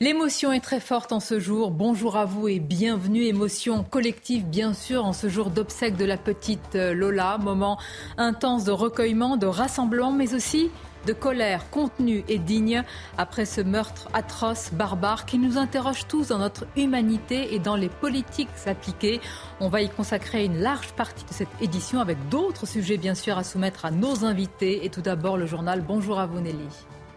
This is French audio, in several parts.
L'émotion est très forte en ce jour. Bonjour à vous et bienvenue. Émotion collective, bien sûr, en ce jour d'obsèque de la petite euh, Lola. Moment intense de recueillement, de rassemblement, mais aussi de colère contenue et digne après ce meurtre atroce, barbare, qui nous interroge tous dans notre humanité et dans les politiques appliquées. On va y consacrer une large partie de cette édition avec d'autres sujets bien sûr à soumettre à nos invités. Et tout d'abord le journal Bonjour à vous Nelly.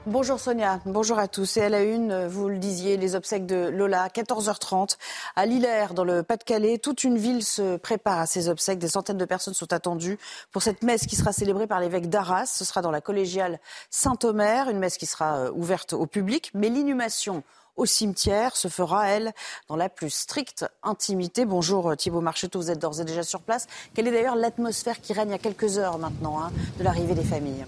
Bonjour Sonia, bonjour à tous. Et à la une, vous le disiez, les obsèques de Lola, 14h30, à Lillers, dans le Pas-de-Calais. Toute une ville se prépare à ces obsèques. Des centaines de personnes sont attendues pour cette messe qui sera célébrée par l'évêque d'Arras. Ce sera dans la collégiale Saint-Omer, une messe qui sera euh, ouverte au public. Mais l'inhumation au cimetière se fera, elle, dans la plus stricte intimité. Bonjour euh, Thibault Marcheteau, vous êtes d'ores et déjà sur place. Quelle est d'ailleurs l'atmosphère qui règne à quelques heures maintenant hein, de l'arrivée des familles?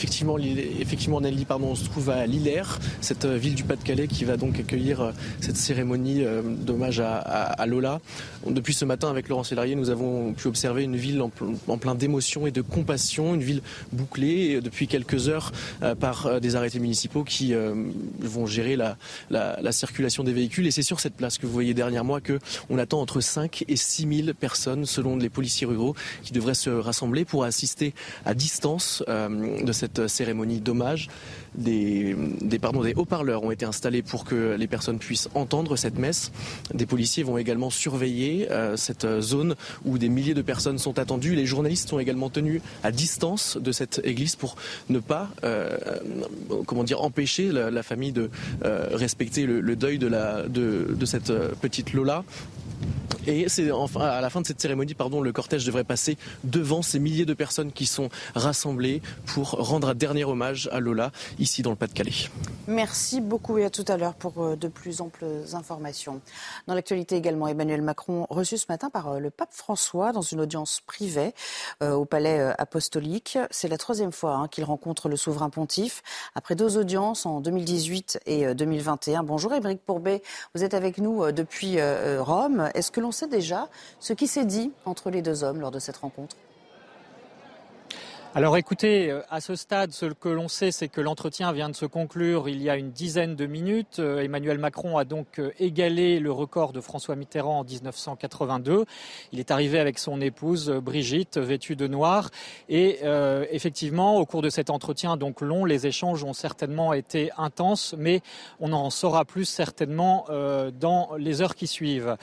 Effectivement, effectivement Nelly, pardon, on se trouve à Lillers, cette euh, ville du Pas-de-Calais qui va donc accueillir euh, cette cérémonie euh, d'hommage à, Lola. Depuis ce matin, avec Laurent Sélarié, nous avons pu observer une ville en, plein d'émotion et de compassion, une ville bouclée depuis quelques heures par des arrêtés municipaux qui vont gérer la, la, circulation des véhicules. Et c'est sur cette place que vous voyez derrière moi que attend entre 5 et 6 000 personnes, selon les policiers ruraux, qui devraient se rassembler pour assister à distance de cette cérémonie d'hommage. Des, des, des haut-parleurs ont été installés pour que les personnes puissent entendre cette messe. Des policiers vont également surveiller euh, cette zone où des milliers de personnes sont attendues. Les journalistes sont également tenus à distance de cette église pour ne pas, euh, comment dire, empêcher la, famille de euh, respecter le, deuil de, la, de cette petite Lola. Et c'est enfin à la fin de cette cérémonie, pardon, le cortège devrait passer devant ces milliers de personnes qui sont rassemblées pour rendre un dernier hommage à Lola ici dans le Pas-de-Calais. Merci beaucoup et à tout à l'heure pour euh, de plus amples informations. Dans l'actualité également, Emmanuel Macron reçu ce matin par euh, le pape François dans une audience privée euh, au Palais apostolique. C'est la troisième fois hein, qu'il rencontre le souverain pontife après deux audiences en 2018 et 2021. Bonjour Émeric Pourbet, vous êtes avec nous depuis Rome. Est-ce que l'on sait déjà ce qui s'est dit entre les deux hommes lors de cette rencontre? Alors écoutez, euh, à ce stade, ce que l'on sait, c'est que l'entretien vient de se conclure il y a une dizaine de minutes. Euh, Emmanuel Macron a donc euh, égalé le record de François Mitterrand en 1982. Il est arrivé avec son épouse Brigitte, vêtue de noir. Et effectivement, au cours de cet entretien donc long, les échanges ont certainement été intenses, mais on en saura plus certainement dans les heures qui suivent.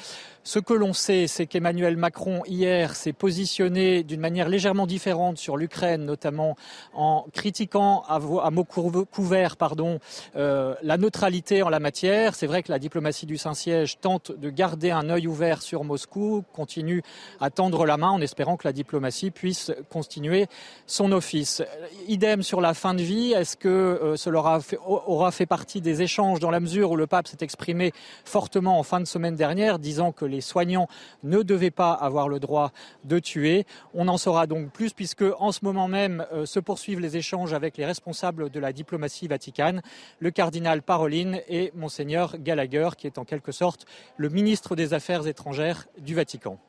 Ce que l'on sait, c'est qu'Emmanuel Macron, hier, s'est positionné d'une manière légèrement différente sur l'Ukraine, notamment en critiquant à, mots couverts pardon, euh, la neutralité en la matière. C'est vrai que la diplomatie du Saint-Siège tente de garder un œil ouvert sur Moscou, continue à tendre la main en espérant que la diplomatie puisse continuer son office. Idem sur la fin de vie, est-ce que euh, cela aura fait partie des échanges dans la mesure où le pape s'est exprimé fortement en fin de semaine dernière, disant que les les soignants ne devaient pas avoir le droit de tuer. On en saura donc plus puisque en ce moment même euh, se poursuivent les échanges avec les responsables de la diplomatie vaticane, le cardinal Parolin et monseigneur Gallagher qui est en quelque sorte le ministre des Affaires étrangères du Vatican.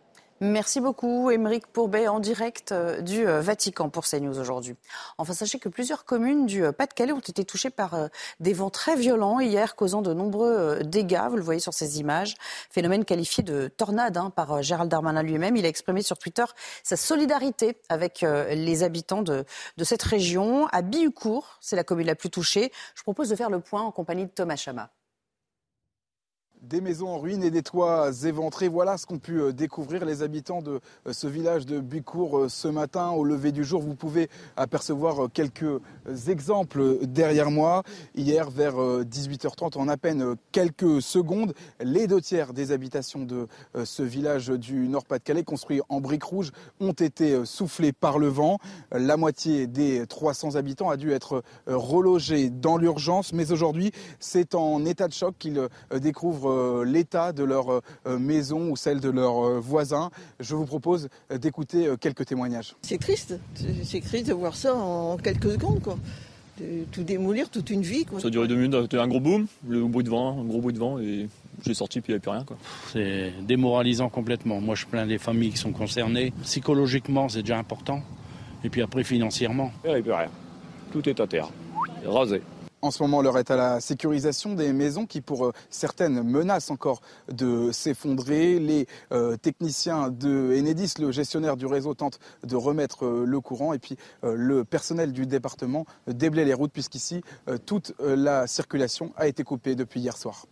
Merci beaucoup, Émeric Pourbet, en direct euh, du euh, Vatican pour CNews aujourd'hui. Enfin, sachez que plusieurs communes du euh, Pas-de-Calais ont été touchées par des vents très violents hier, causant de nombreux dégâts. Vous le voyez sur ces images. Phénomène qualifié de tornade hein, par Gérald Darmanin lui-même. Il a exprimé sur Twitter sa solidarité avec les habitants de, cette région. À Bihucourt, c'est la commune la plus touchée. Je propose de faire le point en compagnie de Thomas Chama. Des maisons en ruine et des toits éventrés, voilà ce qu'ont pu euh, découvrir les habitants de euh, ce village de Bucourt euh, ce matin au lever du jour. Vous pouvez apercevoir quelques exemples derrière moi. Hier, vers 18h30, en à peine quelques secondes, les deux tiers des habitations de ce village du Nord-Pas-de-Calais, construit en briques rouges, ont été soufflés par le vent. La moitié des 300 habitants a dû être relogés dans l'urgence, mais aujourd'hui, c'est en état de choc qu'ils découvrent euh, l'état de leur euh, maison ou celle de leurs euh, voisins. Je vous propose d'écouter quelques témoignages. C'est triste, c'est triste de voir ça en quelques secondes. Quoi. De tout démolir, toute une vie. Ça a duré deux minutes, un gros boom, le bruit de vent, un gros bruit de vent, et j'ai sorti puis il n'y avait plus rien. C'est démoralisant complètement. Moi je plains les familles qui sont concernées. Psychologiquement c'est déjà important, et puis après financièrement. Il n'y avait plus rien. Tout est à terre, rasé. En ce moment, l'heure est à la sécurisation des maisons qui, pour euh, certaines, menacent encore de s'effondrer. Les euh, techniciens de Enedis, le gestionnaire du réseau, tentent de remettre euh, le courant. Et puis, le personnel du département déblaye les routes, puisqu'ici, toute la circulation a été coupée depuis hier soir.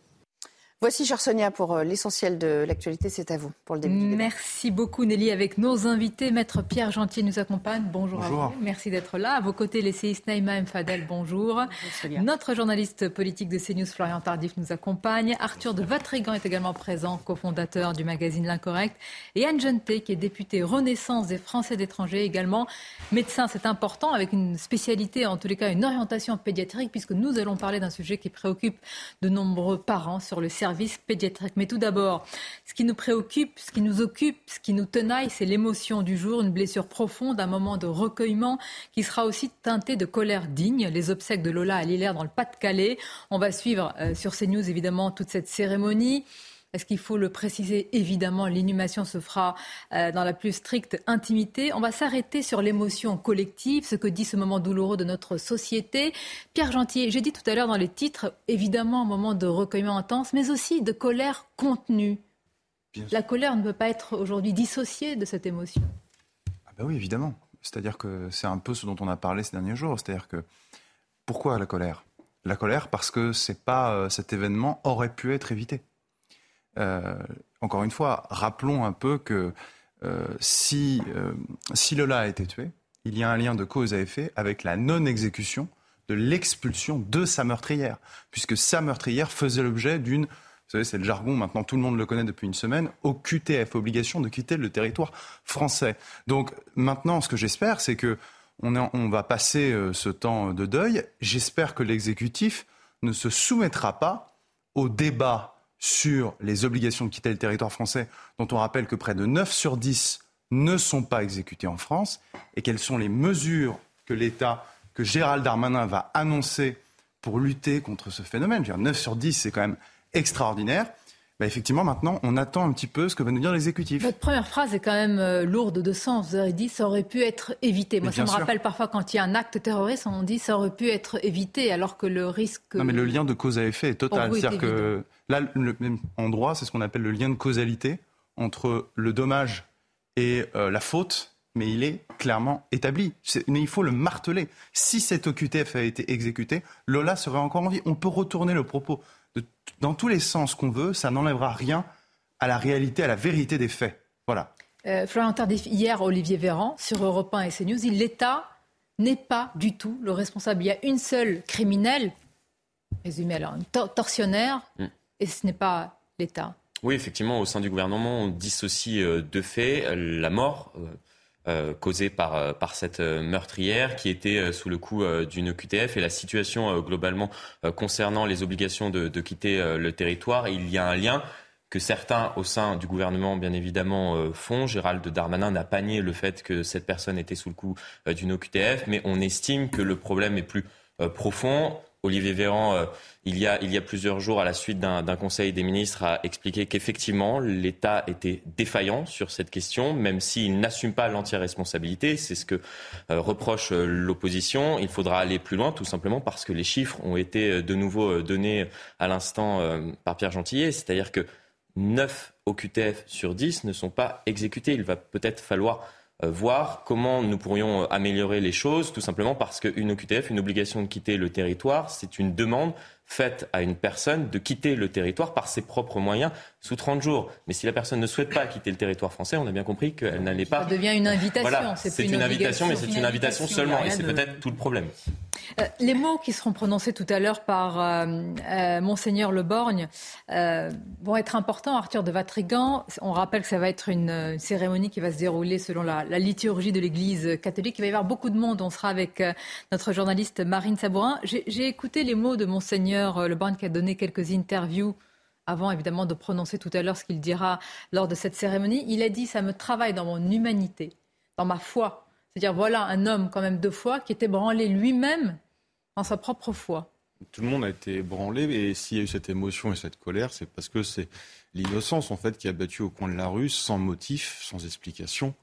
Voici, chère Sonia, pour euh, l'essentiel de l'actualité. C'est à vous pour le début. Du Merci beaucoup, Nelly. Avec nos invités, Maître Pierre Gentil nous accompagne. Bonjour, bonjour. à vous. Merci d'être là. À vos côtés, l'essayiste Naïma M. Fadel. Bonjour. Notre journaliste politique de CNews, Florian Tardif, nous accompagne. Arthur de Vatrigan est également présent, cofondateur du magazine L'Incorrect. Et Anne Jenté, qui est députée Renaissance des Français d'étrangers, également médecin. C'est important, avec une spécialité, en tous les cas, une orientation pédiatrique, puisque nous allons parler d'un sujet qui préoccupe de nombreux parents sur le Mais tout d'abord, ce qui nous préoccupe, ce qui nous occupe, ce qui nous tenaille, c'est l'émotion du jour, une blessure profonde, un moment de recueillement qui sera aussi teinté de colère digne. Les obsèques de Lola à Lillers dans le Pas-de-Calais. On va suivre euh, sur CNews évidemment toute cette cérémonie. Est-ce qu'il faut le préciser? Évidemment, l'inhumation se fera euh, dans la plus stricte intimité. On va s'arrêter sur l'émotion collective, ce que dit ce moment douloureux de notre société. Pierre Gentier, j'ai dit tout à l'heure dans les titres, évidemment, un moment de recueillement intense, mais aussi de colère contenue. La colère ne peut pas être aujourd'hui dissociée de cette émotion. Ah ben oui, évidemment. C'est-à-dire que c'est un peu ce dont on a parlé ces derniers jours. C'est-à-dire que pourquoi la colère? La colère parce que c'est pas euh, cet événement aurait pu être évité. Euh, encore une fois, rappelons un peu que euh, si, euh, si Lola a été tué, il y a un lien de cause à effet avec la non-exécution de l'expulsion de sa meurtrière, puisque sa meurtrière faisait l'objet d'une, vous savez, c'est le jargon, maintenant tout le monde le connaît depuis une semaine, au QTF, obligation de quitter le territoire français. Donc maintenant, ce que j'espère, c'est que on, va passer ce temps de deuil. J'espère que l'exécutif ne se soumettra pas au débat sur les obligations de quitter le territoire français, dont on rappelle que près de 9 sur 10 ne sont pas exécutées en France, et quelles sont les mesures que l'État, que Gérald Darmanin va annoncer pour lutter contre ce phénomène? Je 9 sur 10, c'est quand même extraordinaire. Bah, effectivement, maintenant, on attend un petit peu ce que va nous dire l'exécutif. Votre première phrase est quand même euh, lourde de sens. Vous avez dit ça aurait pu être évité. Moi, ça me rappelle parfois quand il y a un acte terroriste, on dit ça aurait pu être évité, alors que le risque. Non, mais le lien de cause à effet est total. C'est-à-dire que là, le, en droit, c'est ce qu'on appelle le lien de causalité entre le dommage et euh, la faute mais il est clairement établi. Mais il faut le marteler. Si cette OQTF a été exécutée, Lola serait encore en vie. On peut retourner le propos dans tous les sens qu'on veut, ça n'enlèvera rien à la réalité, à la vérité des faits. Voilà. Euh, Florian Tardif, hier, Olivier Véran, sur Europe 1 et CNews, l'État n'est pas du tout le responsable. Il y a une seule criminelle, résumée alors, une tortionnaire, mm. et ce n'est pas l'État. Oui, effectivement, au sein du gouvernement, on dissocie euh, deux faits. La mort, euh, causée par, euh, par cette euh, meurtrière qui était sous le coup d'une QTF et la situation globalement concernant les obligations de, de quitter le territoire. Il y a un lien que certains au sein du gouvernement, bien évidemment, font. Gérald Darmanin n'a pas nié le fait que cette personne était sous le coup d'une OQTF, mais on estime que le problème est plus profond. Olivier Véran, euh, il, y a, plusieurs jours, à la suite d'un conseil des ministres, a expliqué qu'effectivement, l'État était défaillant sur cette question, même s'il n'assume pas l'entière responsabilité. C'est ce que euh, reproche euh, l'opposition. Il faudra aller plus loin, tout simplement parce que les chiffres ont été de nouveau donnés à l'instant par Pierre Gentillet. C'est-à-dire que 9 OQTF sur 10 ne sont pas exécutés. Il va peut-être falloir voir comment nous pourrions euh, améliorer les choses, tout simplement parce qu'une OQTF, une obligation de quitter le territoire, c'est une demande faite à une personne de quitter le territoire par ses propres moyens sous 30 jours. Mais si la personne ne souhaite pas quitter le territoire français, on a bien compris qu'elle n'allait pas. Ça devient une invitation. Voilà, c'est une, invitation, mais c'est une invitation seulement. Et c'est peut-être tout le problème. Euh, les mots qui seront prononcés tout à l'heure par euh, euh, Monseigneur Le Borgne vont être importants. Arthur de Vatrigan, on rappelle que ça va être une, cérémonie qui va se dérouler selon la, la liturgie de l'Église catholique. Il va y avoir beaucoup de monde. On sera avec notre journaliste Marine Sabourin. J'ai écouté les mots de Monseigneur Le Borgne qui a donné quelques interviews avant évidemment de prononcer tout à l'heure ce qu'il dira lors de cette cérémonie, il a dit ça me travaille dans mon humanité, dans ma foi. C'est-à-dire voilà un homme quand même de foi qui était branlé lui-même dans sa propre foi. Tout le monde a été branlé et s'il y a eu cette émotion et cette colère, c'est parce que c'est l'innocence en fait qui a battu au coin de la rue sans motif, sans explication.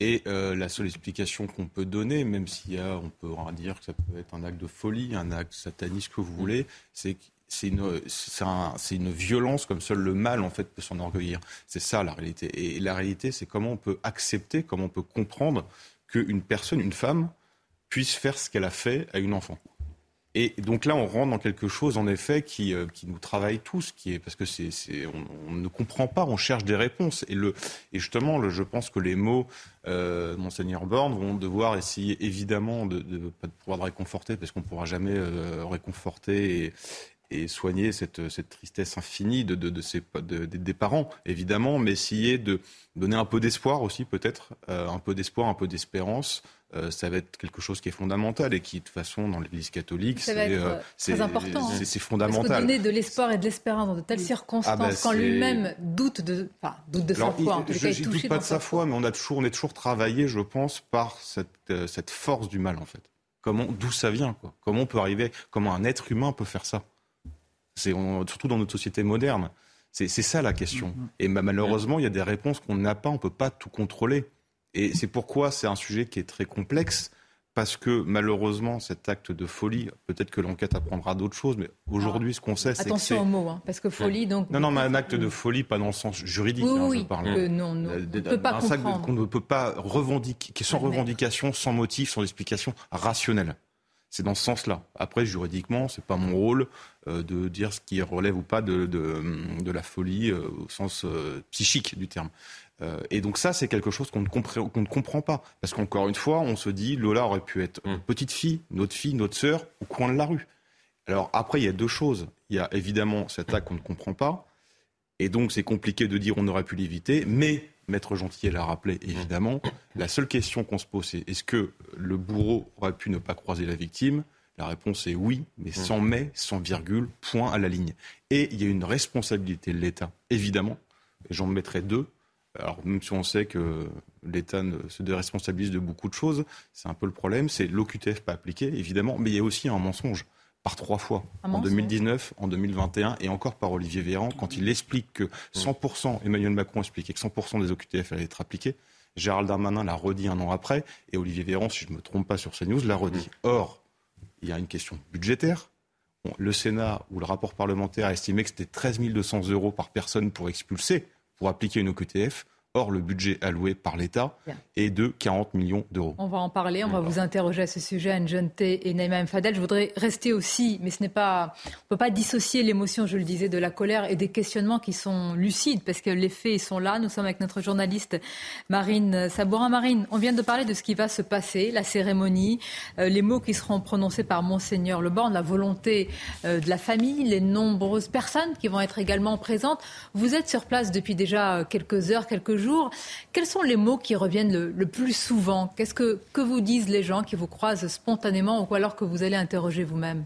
Et euh, la seule explication qu'on peut donner, même s'il y a, on peut dire que ça peut être un acte de folie, un acte sataniste que vous voulez, c'est c'est une, c'est une violence comme seul le mal en fait peut s'enorgueillir. C'est ça la réalité. Et la réalité, c'est comment on peut accepter, comment on peut comprendre qu'une personne, une femme, puisse faire ce qu'elle a fait à une enfant. Et donc là, on rentre dans quelque chose, en effet, qui, euh, qui nous travaille tous, qui est parce que c'est, on, ne comprend pas, on cherche des réponses. Et, le, et justement, je pense que les mots euh, Monseigneur Borne vont devoir essayer évidemment de, de, pas de pouvoir réconforter, parce qu'on ne pourra jamais euh, réconforter et, et soigner cette, cette tristesse infinie de, de, de, des parents, évidemment, mais essayer de donner un peu d'espoir aussi, peut-être, euh, un peu d'espoir, un peu d'espérance. Euh, ça va être quelque chose qui est fondamental et qui, de toute façon, dans l'Église catholique, c'est euh, très important. C'est hein. fondamental. Parce que donner de l'espoir et de l'espérance dans de telles circonstances, ah bah, quand lui-même doute de, enfin, doute de sa foi, en tout cas, je ne doute pas de sa foi, mais on a toujours, on est toujours travaillé, je pense, par cette, cette force du mal, en fait. Comment, d'où ça vient, quoi? Comment on peut arriver, comment un être humain peut faire ça? C'est surtout dans notre société moderne. C'est ça la question. Mm-hmm. Et malheureusement, il y a des réponses qu'on n'a pas, on ne peut pas tout contrôler. Et c'est pourquoi c'est un sujet qui est très complexe, parce que malheureusement, cet acte de folie, peut-être que l'enquête apprendra d'autres choses, mais aujourd'hui, ce qu'on sait, c'est que Attention aux mots, hein, parce que folie, donc... Non, non, mais un acte de folie, pas dans le sens juridique, oui, hein, oui, je parle. Que non, non, on ne peut pas comprendre. qu'on ne peut pas revendiquer, qui est sans revendication, sans motif, sans explication rationnelle. C'est dans ce sens-là. Après, juridiquement, c'est pas mon rôle euh, de dire ce qui relève ou pas de, de, la folie euh, au sens euh, psychique du terme. Et donc ça, c'est quelque chose qu'on ne, comprend, ne comprend pas. Parce qu'encore une fois, on se dit, Lola aurait pu être une petite fille, notre fille, notre sœur, au coin de la rue. Alors après, il y a deux choses. Il y a évidemment cet acte qu'on ne comprend pas. Et donc, c'est compliqué de dire on aurait pu l'éviter. Mais Maître Gentil l'a rappelé, évidemment. La seule question qu'on se pose, c'est est-ce que le bourreau aurait pu ne pas croiser la victime? La réponse est oui, mais sans mais, sans virgule, point à la ligne. Et il y a une responsabilité de l'État, évidemment. J'en mettrai deux. Alors, même si on sait que l'État se déresponsabilise de beaucoup de choses, c'est un peu le problème. C'est l'OQTF pas appliqué, évidemment, mais il y a aussi un mensonge par trois fois, en 2019, en 2021 et encore par Olivier Véran, quand il explique que 100%, Emmanuel Macron expliquait que 100% des OQTF allaient être appliqués. Gérald Darmanin l'a redit un an après, et Olivier Véran, si je ne me trompe pas sur CNews, l'a redit. Or, il y a une question budgétaire. le Sénat ou le rapport parlementaire a estimé que c'était 13 200 euros par personne pour expulser, pour appliquer une OQTF. Or, le budget alloué par l'État est de 40 millions d'euros. On va en parler, on va vous interroger à ce sujet, Anne T et Naïma Fadel. Je voudrais rester aussi, mais ce n'est pas, on ne peut pas dissocier l'émotion, je le disais, de la colère et des questionnements qui sont lucides, parce que les faits sont là. Nous sommes avec notre journaliste Marine Sabourin. Marine, on vient de parler de ce qui va se passer, la cérémonie, euh, les mots qui seront prononcés par Monseigneur Le Borne, la volonté euh, de la famille, les nombreuses personnes qui vont être également présentes. Vous êtes sur place depuis déjà quelques heures, quelques jours. Quels sont les mots qui reviennent le, plus souvent? Qu'est-ce que, que vous disent les gens qui vous croisent spontanément ou alors que vous allez interroger vous-même?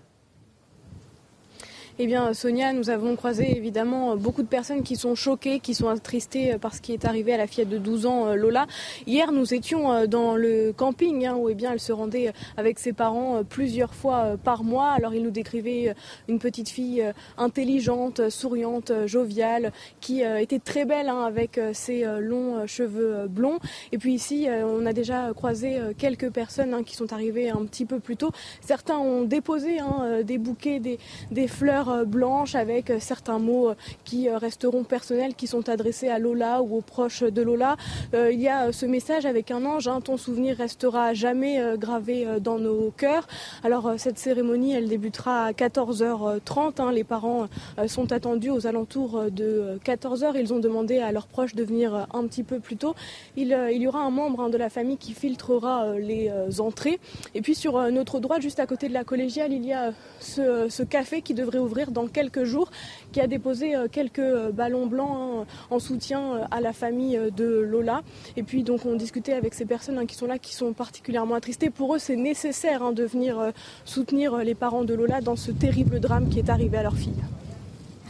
Eh bien, Sonia, nous avons croisé évidemment beaucoup de personnes qui sont choquées, qui sont attristées par ce qui est arrivé à la fillette de 12 ans, euh, Lola. Hier, nous étions euh, dans le camping hein, où eh bien, elle se rendait euh, avec ses parents plusieurs fois par mois. Alors, il nous décrivait une petite fille intelligente, souriante, joviale, qui était très belle hein, avec ses longs cheveux blonds. Et puis ici, on a déjà croisé quelques personnes hein, qui sont arrivées un petit peu plus tôt. Certains ont déposé des bouquets, des fleurs couleur blanche avec certains mots qui resteront personnels, qui sont adressés à Lola ou aux proches de Lola. il y a ce message avec un ange, hein, ton souvenir restera jamais gravé dans nos cœurs. Alors cette cérémonie, elle débutera à 14h30. Hein. Les parents sont attendus aux alentours de 14h. Ils ont demandé à leurs proches de venir un petit peu plus tôt. Il, y aura un membre hein, de la famille qui filtrera les entrées. Et puis sur notre droite, juste à côté de la collégiale, il y a ce, café qui devrait ouvrir dans quelques jours, qui a déposé quelques ballons blancs en soutien à la famille de Lola. Et puis donc on discutait avec ces personnes qui sont là, qui sont particulièrement attristées. Pour eux, c'est nécessaire de venir soutenir les parents de Lola dans ce terrible drame qui est arrivé à leur fille.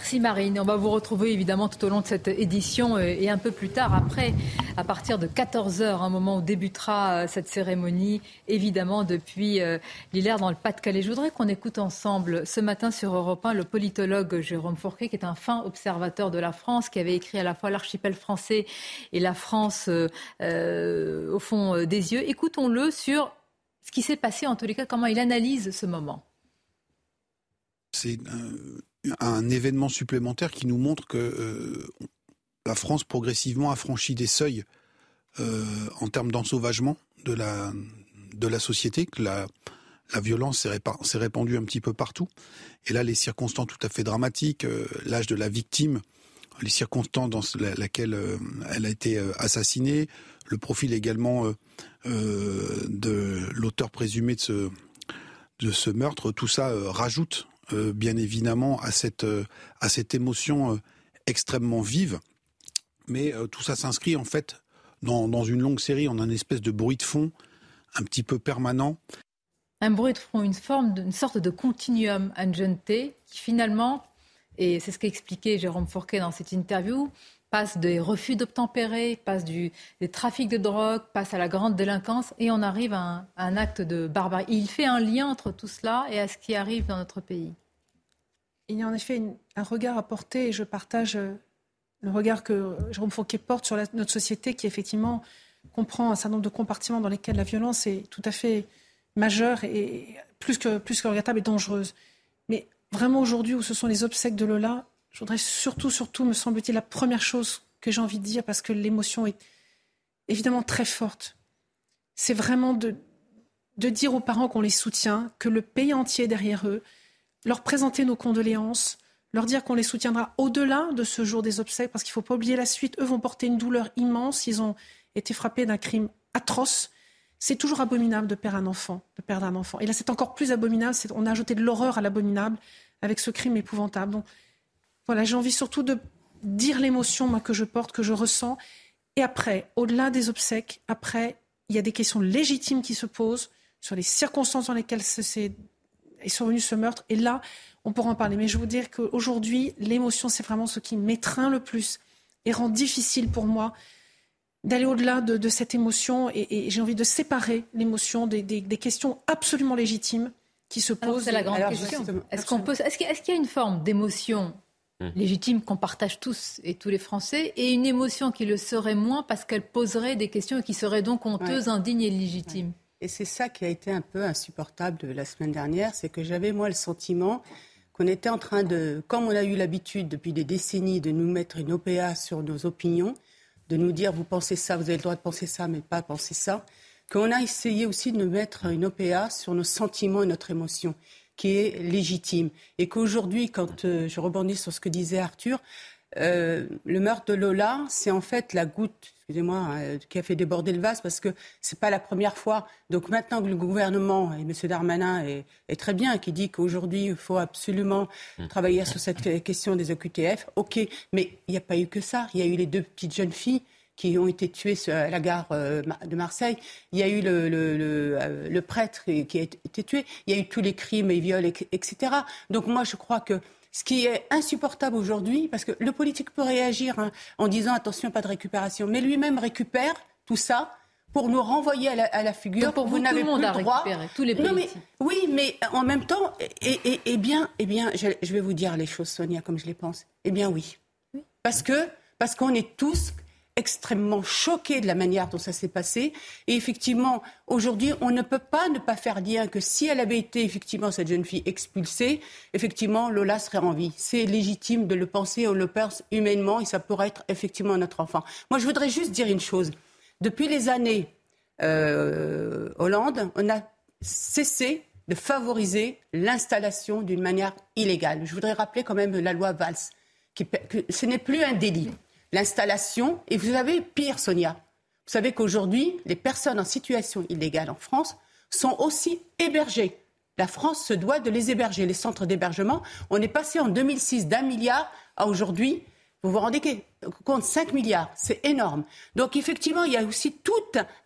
Merci Marine. On va vous retrouver évidemment tout au long de cette édition euh, et un peu plus tard après, à partir de 14h, un moment où débutera euh, cette cérémonie, évidemment depuis euh, l'hilaire dans le Pas-de-Calais. Je voudrais qu'on écoute ensemble ce matin sur Europe 1 le politologue Jérôme Fourquet, qui est un fin observateur de la France, qui avait écrit à la fois l'archipel français et la France au fond des yeux. Écoutons-le sur ce qui s'est passé, en tous les cas, comment il analyse ce moment. C'est événement supplémentaire qui nous montre que euh, la France progressivement a franchi des seuils euh, en termes d'ensauvagement de la, société, que la, violence s'est répandue un petit peu partout. Et là, les circonstances tout à fait dramatiques, euh, l'âge de la victime, les circonstances dans lesquelles elle a été assassinée, le profil également de l'auteur présumé de ce meurtre, tout ça rajoute euh, bien évidemment à cette, euh, à cette émotion euh, extrêmement vive. Mais tout ça s'inscrit en fait dans, dans, une longue série, en un espèce de bruit de fond un petit peu permanent. Un bruit de fond, une forme, une sorte de continuum angente qui finalement, et c'est ce qu'a expliqué Jérôme Fourquet dans cette interview, passe des refus d'obtempérer, passe du, des trafics de drogue, passe à la grande délinquance et on arrive à un, acte de barbarie. Il fait un lien entre tout cela et à ce qui arrive dans notre pays. Il y a en effet un regard à porter et je partage euh, le regard que Jérôme Fouquet porte sur notre société qui effectivement comprend un certain nombre de compartiments dans lesquels la violence est tout à fait majeure et plus que, plus que regrettable et dangereuse. Mais vraiment aujourd'hui où ce sont les obsèques de Lola, je voudrais surtout, surtout, me semble-t-il, la première chose que j'ai envie de dire, parce que l'émotion est évidemment très forte, c'est vraiment de, de dire aux parents qu'on les soutient, que le pays entier est derrière eux, leur présenter nos condoléances, leur dire qu'on les soutiendra au-delà de ce jour des obsèques, parce qu'il ne faut pas oublier la suite. Eux vont porter une douleur immense. Ils ont été frappés d'un crime atroce. C'est toujours abominable de perdre un enfant, de perdre un enfant. Et là, c'est encore plus abominable. On a ajouté de l'horreur à l'abominable avec ce crime épouvantable. Donc, voilà, j'ai envie surtout de dire l'émotion que je porte, que je ressens. Et après, au-delà des obsèques, après, il y a des questions légitimes qui se posent sur les circonstances dans lesquelles est survenu ce meurtre. Et là, on pourra en parler. Mais je veux dire qu'aujourd'hui, l'émotion, c'est vraiment ce qui m'étreint le plus et rend difficile pour moi d'aller au-delà de, cette émotion. Et, j'ai envie de séparer l'émotion des, questions absolument légitimes qui se posent. C'est la grande question. Est-ce qu'on peut, est-ce qu'il y a une forme d'émotion Mmh. légitime qu'on partage tous et tous les Français, et une émotion qui le serait moins parce qu'elle poserait des questions et qui seraient donc honteuses, indignes et légitimes. Et c'est ça qui a été un peu insupportable la semaine dernière, c'est que j'avais moi le sentiment qu'on était en train de, comme on a eu l'habitude depuis des décennies de nous mettre une OPA sur nos opinions, de nous dire vous pensez ça, vous avez le droit de penser ça, mais pas penser ça, qu'on a essayé aussi de nous mettre une OPA sur nos sentiments et notre émotion qui est légitime. Et qu'aujourd'hui, quand euh, je rebondis sur ce que disait Arthur, euh, le meurtre de Lola, c'est en fait la goutte, excusez-moi, hein, qui a fait déborder le vase parce que c'est pas la première fois. Donc maintenant que le gouvernement et M. Darmanin est, est très bien, qui dit qu'aujourd'hui il faut absolument mmh. travailler sur cette question des OQTF, ok, mais il n'y a pas eu que ça. Il y a eu les deux petites jeunes filles qui ont été tués à la gare euh, de Marseille. Il y a eu le, euh, le, prêtre qui a été tué. Il y a eu tous les crimes et viols, etc. Donc moi, je crois que ce qui est insupportable aujourd'hui, parce que le politique peut réagir hein, en disant attention, pas de récupération, mais lui-même récupère tout ça pour nous renvoyer à la, figure. pour vous, n'avez tout le monde a droit. tous les non, mais, oui, mais en même temps, et, et, et bien, et bien je, je, vais vous dire les choses, Sonia, comme je les pense. Eh bien, oui. oui. Parce que parce qu'on est tous extrêmement choqués de la manière dont ça s'est passé. Et effectivement, aujourd'hui, on ne peut pas ne pas faire lien que si elle avait été effectivement cette jeune fille expulsée, effectivement, Lola serait en vie. C'est légitime de le penser, on le pense humainement et ça pourrait être effectivement notre enfant. Moi, je voudrais juste dire une chose. Depuis les années euh, Hollande, on a cessé de favoriser l'installation d'une manière illégale. Je voudrais rappeler quand même la loi Valls, qui, que ce n'est plus un délit l'installation. Et vous savez, pire, Sonia, vous savez qu'aujourd'hui, les personnes en situation illégale en France sont aussi hébergées. La France se doit de les héberger. Les centres d'hébergement, on est passé en 2006 d'un milliard à aujourd'hui, vous vous rendez compte, 5 milliards, c'est énorme. Donc effectivement, il y a aussi tout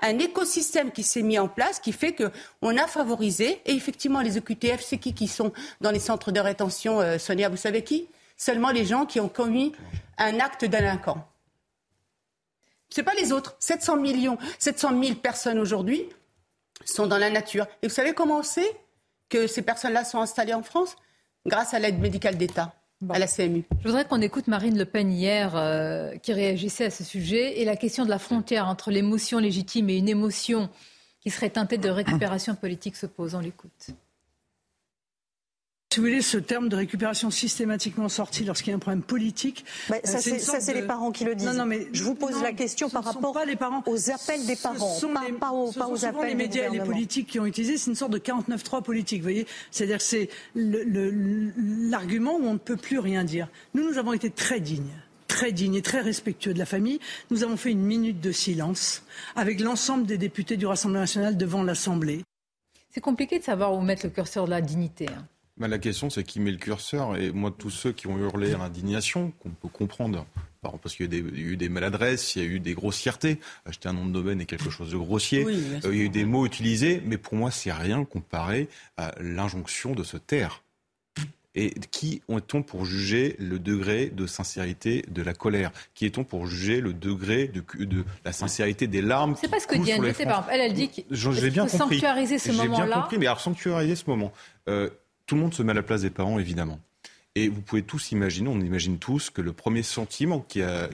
un écosystème qui s'est mis en place qui fait qu'on a favorisé, et effectivement, les EQTF, c'est qui qui sont dans les centres de rétention, euh, Sonia, vous savez qui? Seulement les gens qui ont commis un acte délinquant. Ce n'est pas les autres. 700 millions, 700 000 personnes aujourd'hui sont dans la nature. Et vous savez comment on sait que ces personnes-là sont installées en France? Grâce à l'aide médicale d'État. À la CMU. Je voudrais qu'on écoute Marine Le Pen hier euh, qui réagissait à ce sujet et la question de la frontière entre l'émotion légitime et une émotion qui serait teintée de récupération politique se pose. On l'écoute. Si vous voulez, ce terme de récupération systématiquement sorti lorsqu'il y a un problème politique. Bah, ça, euh, c'est les parents qui le disent. Non, non, mais je vous pose la question par rapport pas les parents. aux appels des parents, ce sont pas, les, pas aux, ce sont souvent les médias et les politiques qui ont utilisé. C'est une sorte de 49-3 politique, vous voyez. C'est-à-dire que c'est l'argument où on ne peut plus rien dire. Nous, nous avons été très dignes très dignes et très respectueux de la famille. Nous avons fait une minute de silence avec l'ensemble des députés du Rassemblement national devant l'Assemblée. C'est compliqué de savoir où mettre le curseur de la dignité. Hein. Bah, la question, c'est qui met le curseur. Et moi, tous ceux qui ont hurlé à l'indignation, qu'on peut comprendre, parce qu'il y, a eu des maladresses, il y a eu des grossièretés. Acheter un nom de domaine est quelque chose de grossier. Euh, il y a eu des mots utilisés, mais pour moi, c'est rien comparé à l'injonction de se taire. Et qui est-on pour juger le degré de sincérité de la colère? Qui est-on pour juger le degré de, de la sincérité des larmes C'est pas ce que dit Anne par exemple. Elle, elle dit qu'il faut sanctuariser ce moment-là. J'ai bien compris, mais alors sanctuariser ce moment. Euh, tout le monde se met à la place des parents, évidemment. Et vous pouvez tous imaginer, on imagine tous que le premier sentiment qui, euh,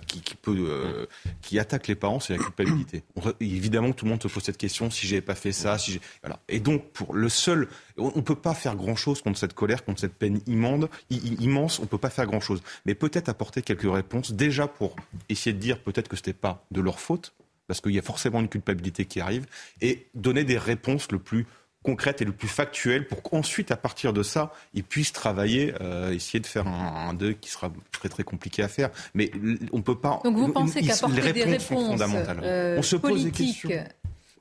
attaque les parents, c'est la culpabilité. évidemment, tout le monde se pose cette question si j'avais pas fait ça, si voilà. Et donc, pour le seul, on ne peut pas faire grand chose contre cette colère, contre cette peine immonde, immense. On peut pas faire grand chose, mais peut-être apporter quelques réponses déjà pour essayer de dire peut-être que c'était pas de leur faute, parce qu'il y a forcément une culpabilité qui arrive, et donner des réponses le plus concrète et le plus factuel pour qu'ensuite, à partir de ça, ils puissent travailler, euh, essayer de faire un, un deuil qui sera très très compliqué à faire. Mais on ne peut pas. Donc vous pensez qu'apporter réponses, des réponses sont fondamentales. Euh, on se pose des questions.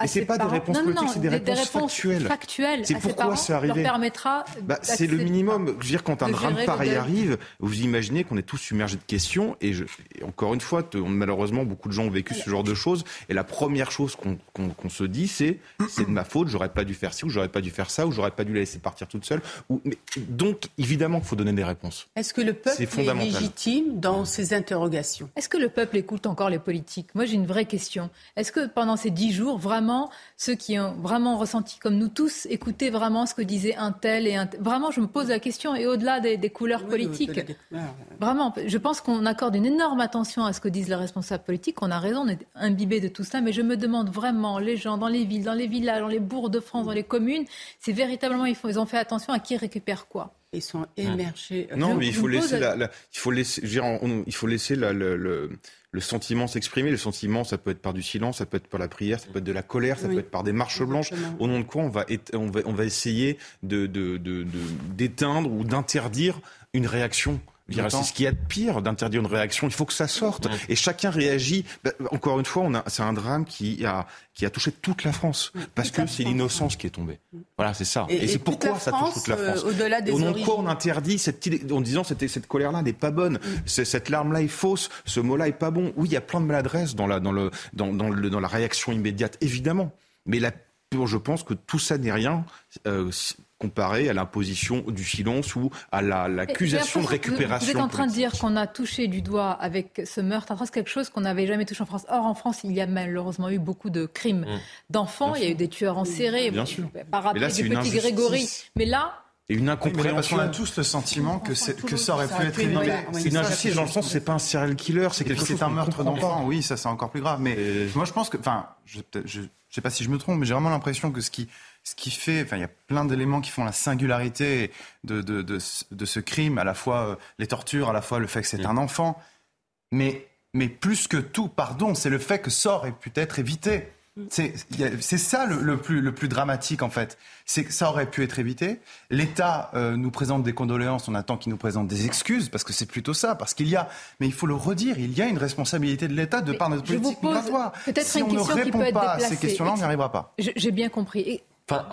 Et c'est pas des réponses politiques, c'est des, réponses, factuelles. factuelles. C'est pourquoi c'est arrivé. permettra. Bah, c'est le minimum. Je veux dire, quand un drame pareil arrive, vous imaginez qu'on est tous submergés de questions. Et, je, encore une fois, malheureusement, beaucoup de gens ont vécu ce genre de choses. Et la première chose qu'on se dit, c'est c'est de ma faute. J'aurais pas dû faire ci ou j'aurais pas dû faire ça ou j'aurais pas dû la laisser partir toute seule. Ou, mais, donc, évidemment qu'il faut donner des réponses. Est-ce que le peuple est, est légitime dans ses interrogations? Est-ce que le peuple écoute encore les politiques? Moi, j'ai une vraie question. Est-ce que pendant ces dix jours, vraiment ceux qui ont vraiment ressenti, comme nous tous, écouté vraiment ce que disait un tel et un tel. Vraiment, je me pose la question, et au-delà des, couleurs politiques, vraiment, je pense qu'on accorde une énorme attention à ce que disent les responsables politiques. On a raison, on est imbibé de tout ça, mais je me demande vraiment, les gens dans les villes, dans les villages, dans les bourgs de France, dans les communes, c'est véritablement, ils, ils ont fait attention à qui récupère quoi ils sont émergés. Non, mais il faut, laisser la, il faut laisser, il faut laisser la, le, le sentiment s'exprimer. Le sentiment, ça peut être par du silence, ça peut être par la prière, ça peut être de la colère, ça peut être par des marches blanches. Au nom de quoi on va, on va, on va essayer d'éteindre de, de, ou d'interdire une réaction c'est ce qu'il y a de pire d'interdire une réaction. Il faut que ça sorte. Et chacun réagit. Bah, encore une fois, c'est un drame qui a, qui a touché toute la France. Parce que c'est l'innocence qui est tombée. Voilà, c'est ça. Et, c'est pourquoi ça touche toute la France. Euh, au nom de quoi on interdit cette, en disant cette, cette colère-là n'est pas bonne. Mm. Cette larme-là est fausse. Ce mot-là est pas bon. Oui, il y a plein de maladresses dans la, dans le, dans, dans, le, dans la réaction immédiate, évidemment. Mais la, je pense que tout ça n'est rien. Euh, comparé à l'imposition du silence ou à l'accusation de récupération. Vous êtes en train de dire qu'on a touché du doigt avec ce meurtre c'est quelque chose qu'on n'avait jamais touché en France. Or, en France, il y a malheureusement eu beaucoup de crimes mmh. d'enfants. Il y a eu des tueurs en série. Bien sûr. Par rappel du petit Grégory. Mais là, et une incompréhension. parce qu'on a tous le sentiment que, que ça aurait pu être évité. C'est une injustice dans le sens, c'est pas un serial killer, c'est quelque chose. C'est un meurtre d'enfant, oui, ça c'est encore plus grave. Mais moi je pense que, enfin, je, je, sais pas si je me trompe, mais j'ai vraiment l'impression que ce qui, ce qui fait, enfin, il y a plein d'éléments qui font la singularité de, de, de, de, ce crime, à la fois euh, les tortures, à la fois le fait que c'est un enfant, mais, mais plus que tout, pardon, c'est le fait que ça aurait pu être évité. C'est ça le, plus, le plus dramatique en fait. C'est que ça aurait pu être évité. L'État euh, nous présente des condoléances, on attend qu'il nous présente des excuses parce que c'est plutôt ça. Parce qu'il y a, mais il faut le redire, il y a une responsabilité de l'État de par notre politique migratoire. Si on ne répond pas à ces questions-là, on n'y arrivera pas. J'ai bien compris. Enfin,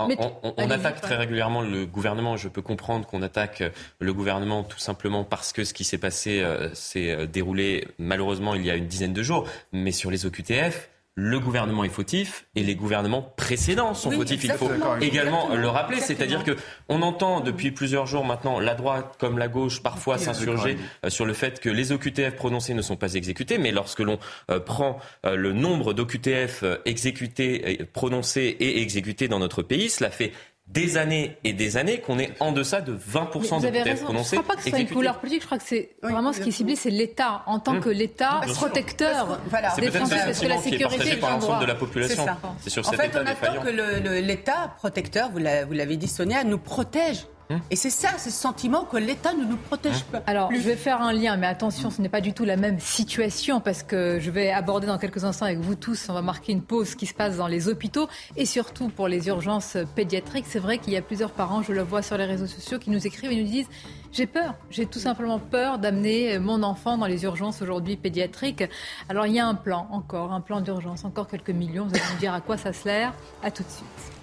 on, attaque très régulièrement le gouvernement. Je peux comprendre qu'on attaque le gouvernement tout simplement parce que ce qui s'est passé euh, s'est euh, déroulé malheureusement il y a une dizaine de jours. Mais sur les OQTF, le gouvernement est fautif et les gouvernements précédents sont fautifs. Il faut également le rappeler. C'est-à-dire que on entend depuis plusieurs jours maintenant la droite comme la gauche parfois s'insurger euh, sur le fait que les OQTF prononcés ne sont pas exécutés. Mais lorsque l'on euh, prend euh, le nombre d'OQTF exécutés, prononcés et exécutés dans notre pays, cela fait des années et des années qu'on est en deçà de 20% de TF prononcés. Je ne crois pas que ce soit une couleur politique, je crois que c'est vraiment ce qui est ciblé, c'est l'État. En tant que l'État protecteur voilà. des Français, parce que la sécurité est par l'ensemble de la population. C'est sur en cet fait, État on attend que l'État protecteur, vous l'avez dit Sonia, nous protège Hein Et c'est ça, c'est ce sentiment que l'État ne nous protège hein pas. Alors, je vais faire un lien, mais attention, ce n'est pas du tout la même situation parce que je vais aborder dans quelques instants avec vous tous, on va marquer une pause, ce qui se passe dans les hôpitaux et surtout pour les urgences pédiatriques. C'est vrai qu'il y a plusieurs parents, je le vois sur les réseaux sociaux, qui nous écrivent et nous disent j'ai peur, j'ai tout simplement peur d'amener mon enfant dans les urgences aujourd'hui pédiatriques. Alors, il y a un plan, encore, un plan d'urgence, encore quelques millions. Vous allez me dire à quoi ça sert. À tout de suite.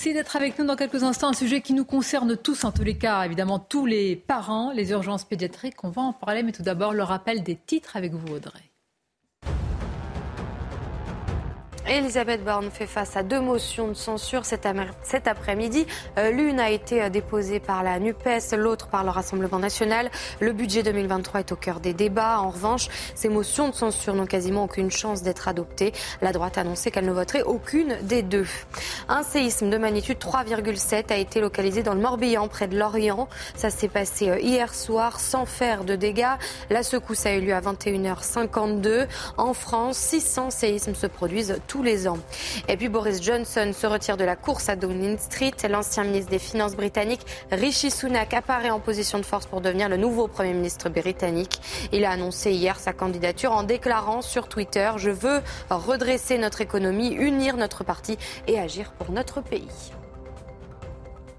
Merci d'être avec nous dans quelques instants. Un sujet qui nous concerne tous, en tous les cas, évidemment, tous les parents, les urgences pédiatriques. On va en parler, mais tout d'abord, le rappel des titres avec vous, Audrey. Elisabeth Borne fait face à deux motions de censure cet, après-midi. Euh, l'une a été euh, déposée par la NUPES, l'autre par le Rassemblement national. Le budget 2023 est au cœur des débats. En revanche, ces motions de censure n'ont quasiment aucune chance d'être adoptées. La droite a annoncé qu'elle ne voterait aucune des deux. Un séisme de magnitude 3,7 a été localisé dans le Morbihan, près de Lorient. Ça s'est passé euh, hier soir sans faire de dégâts. La secousse a eu lieu à 21h52. En France, 600 séismes se produisent tous les ans. Et puis Boris Johnson se retire de la course à Downing Street. L'ancien ministre des Finances britannique Rishi Sunak apparaît en position de force pour devenir le nouveau Premier ministre britannique. Il a annoncé hier sa candidature en déclarant sur Twitter Je veux redresser notre économie, unir notre parti et agir pour notre pays.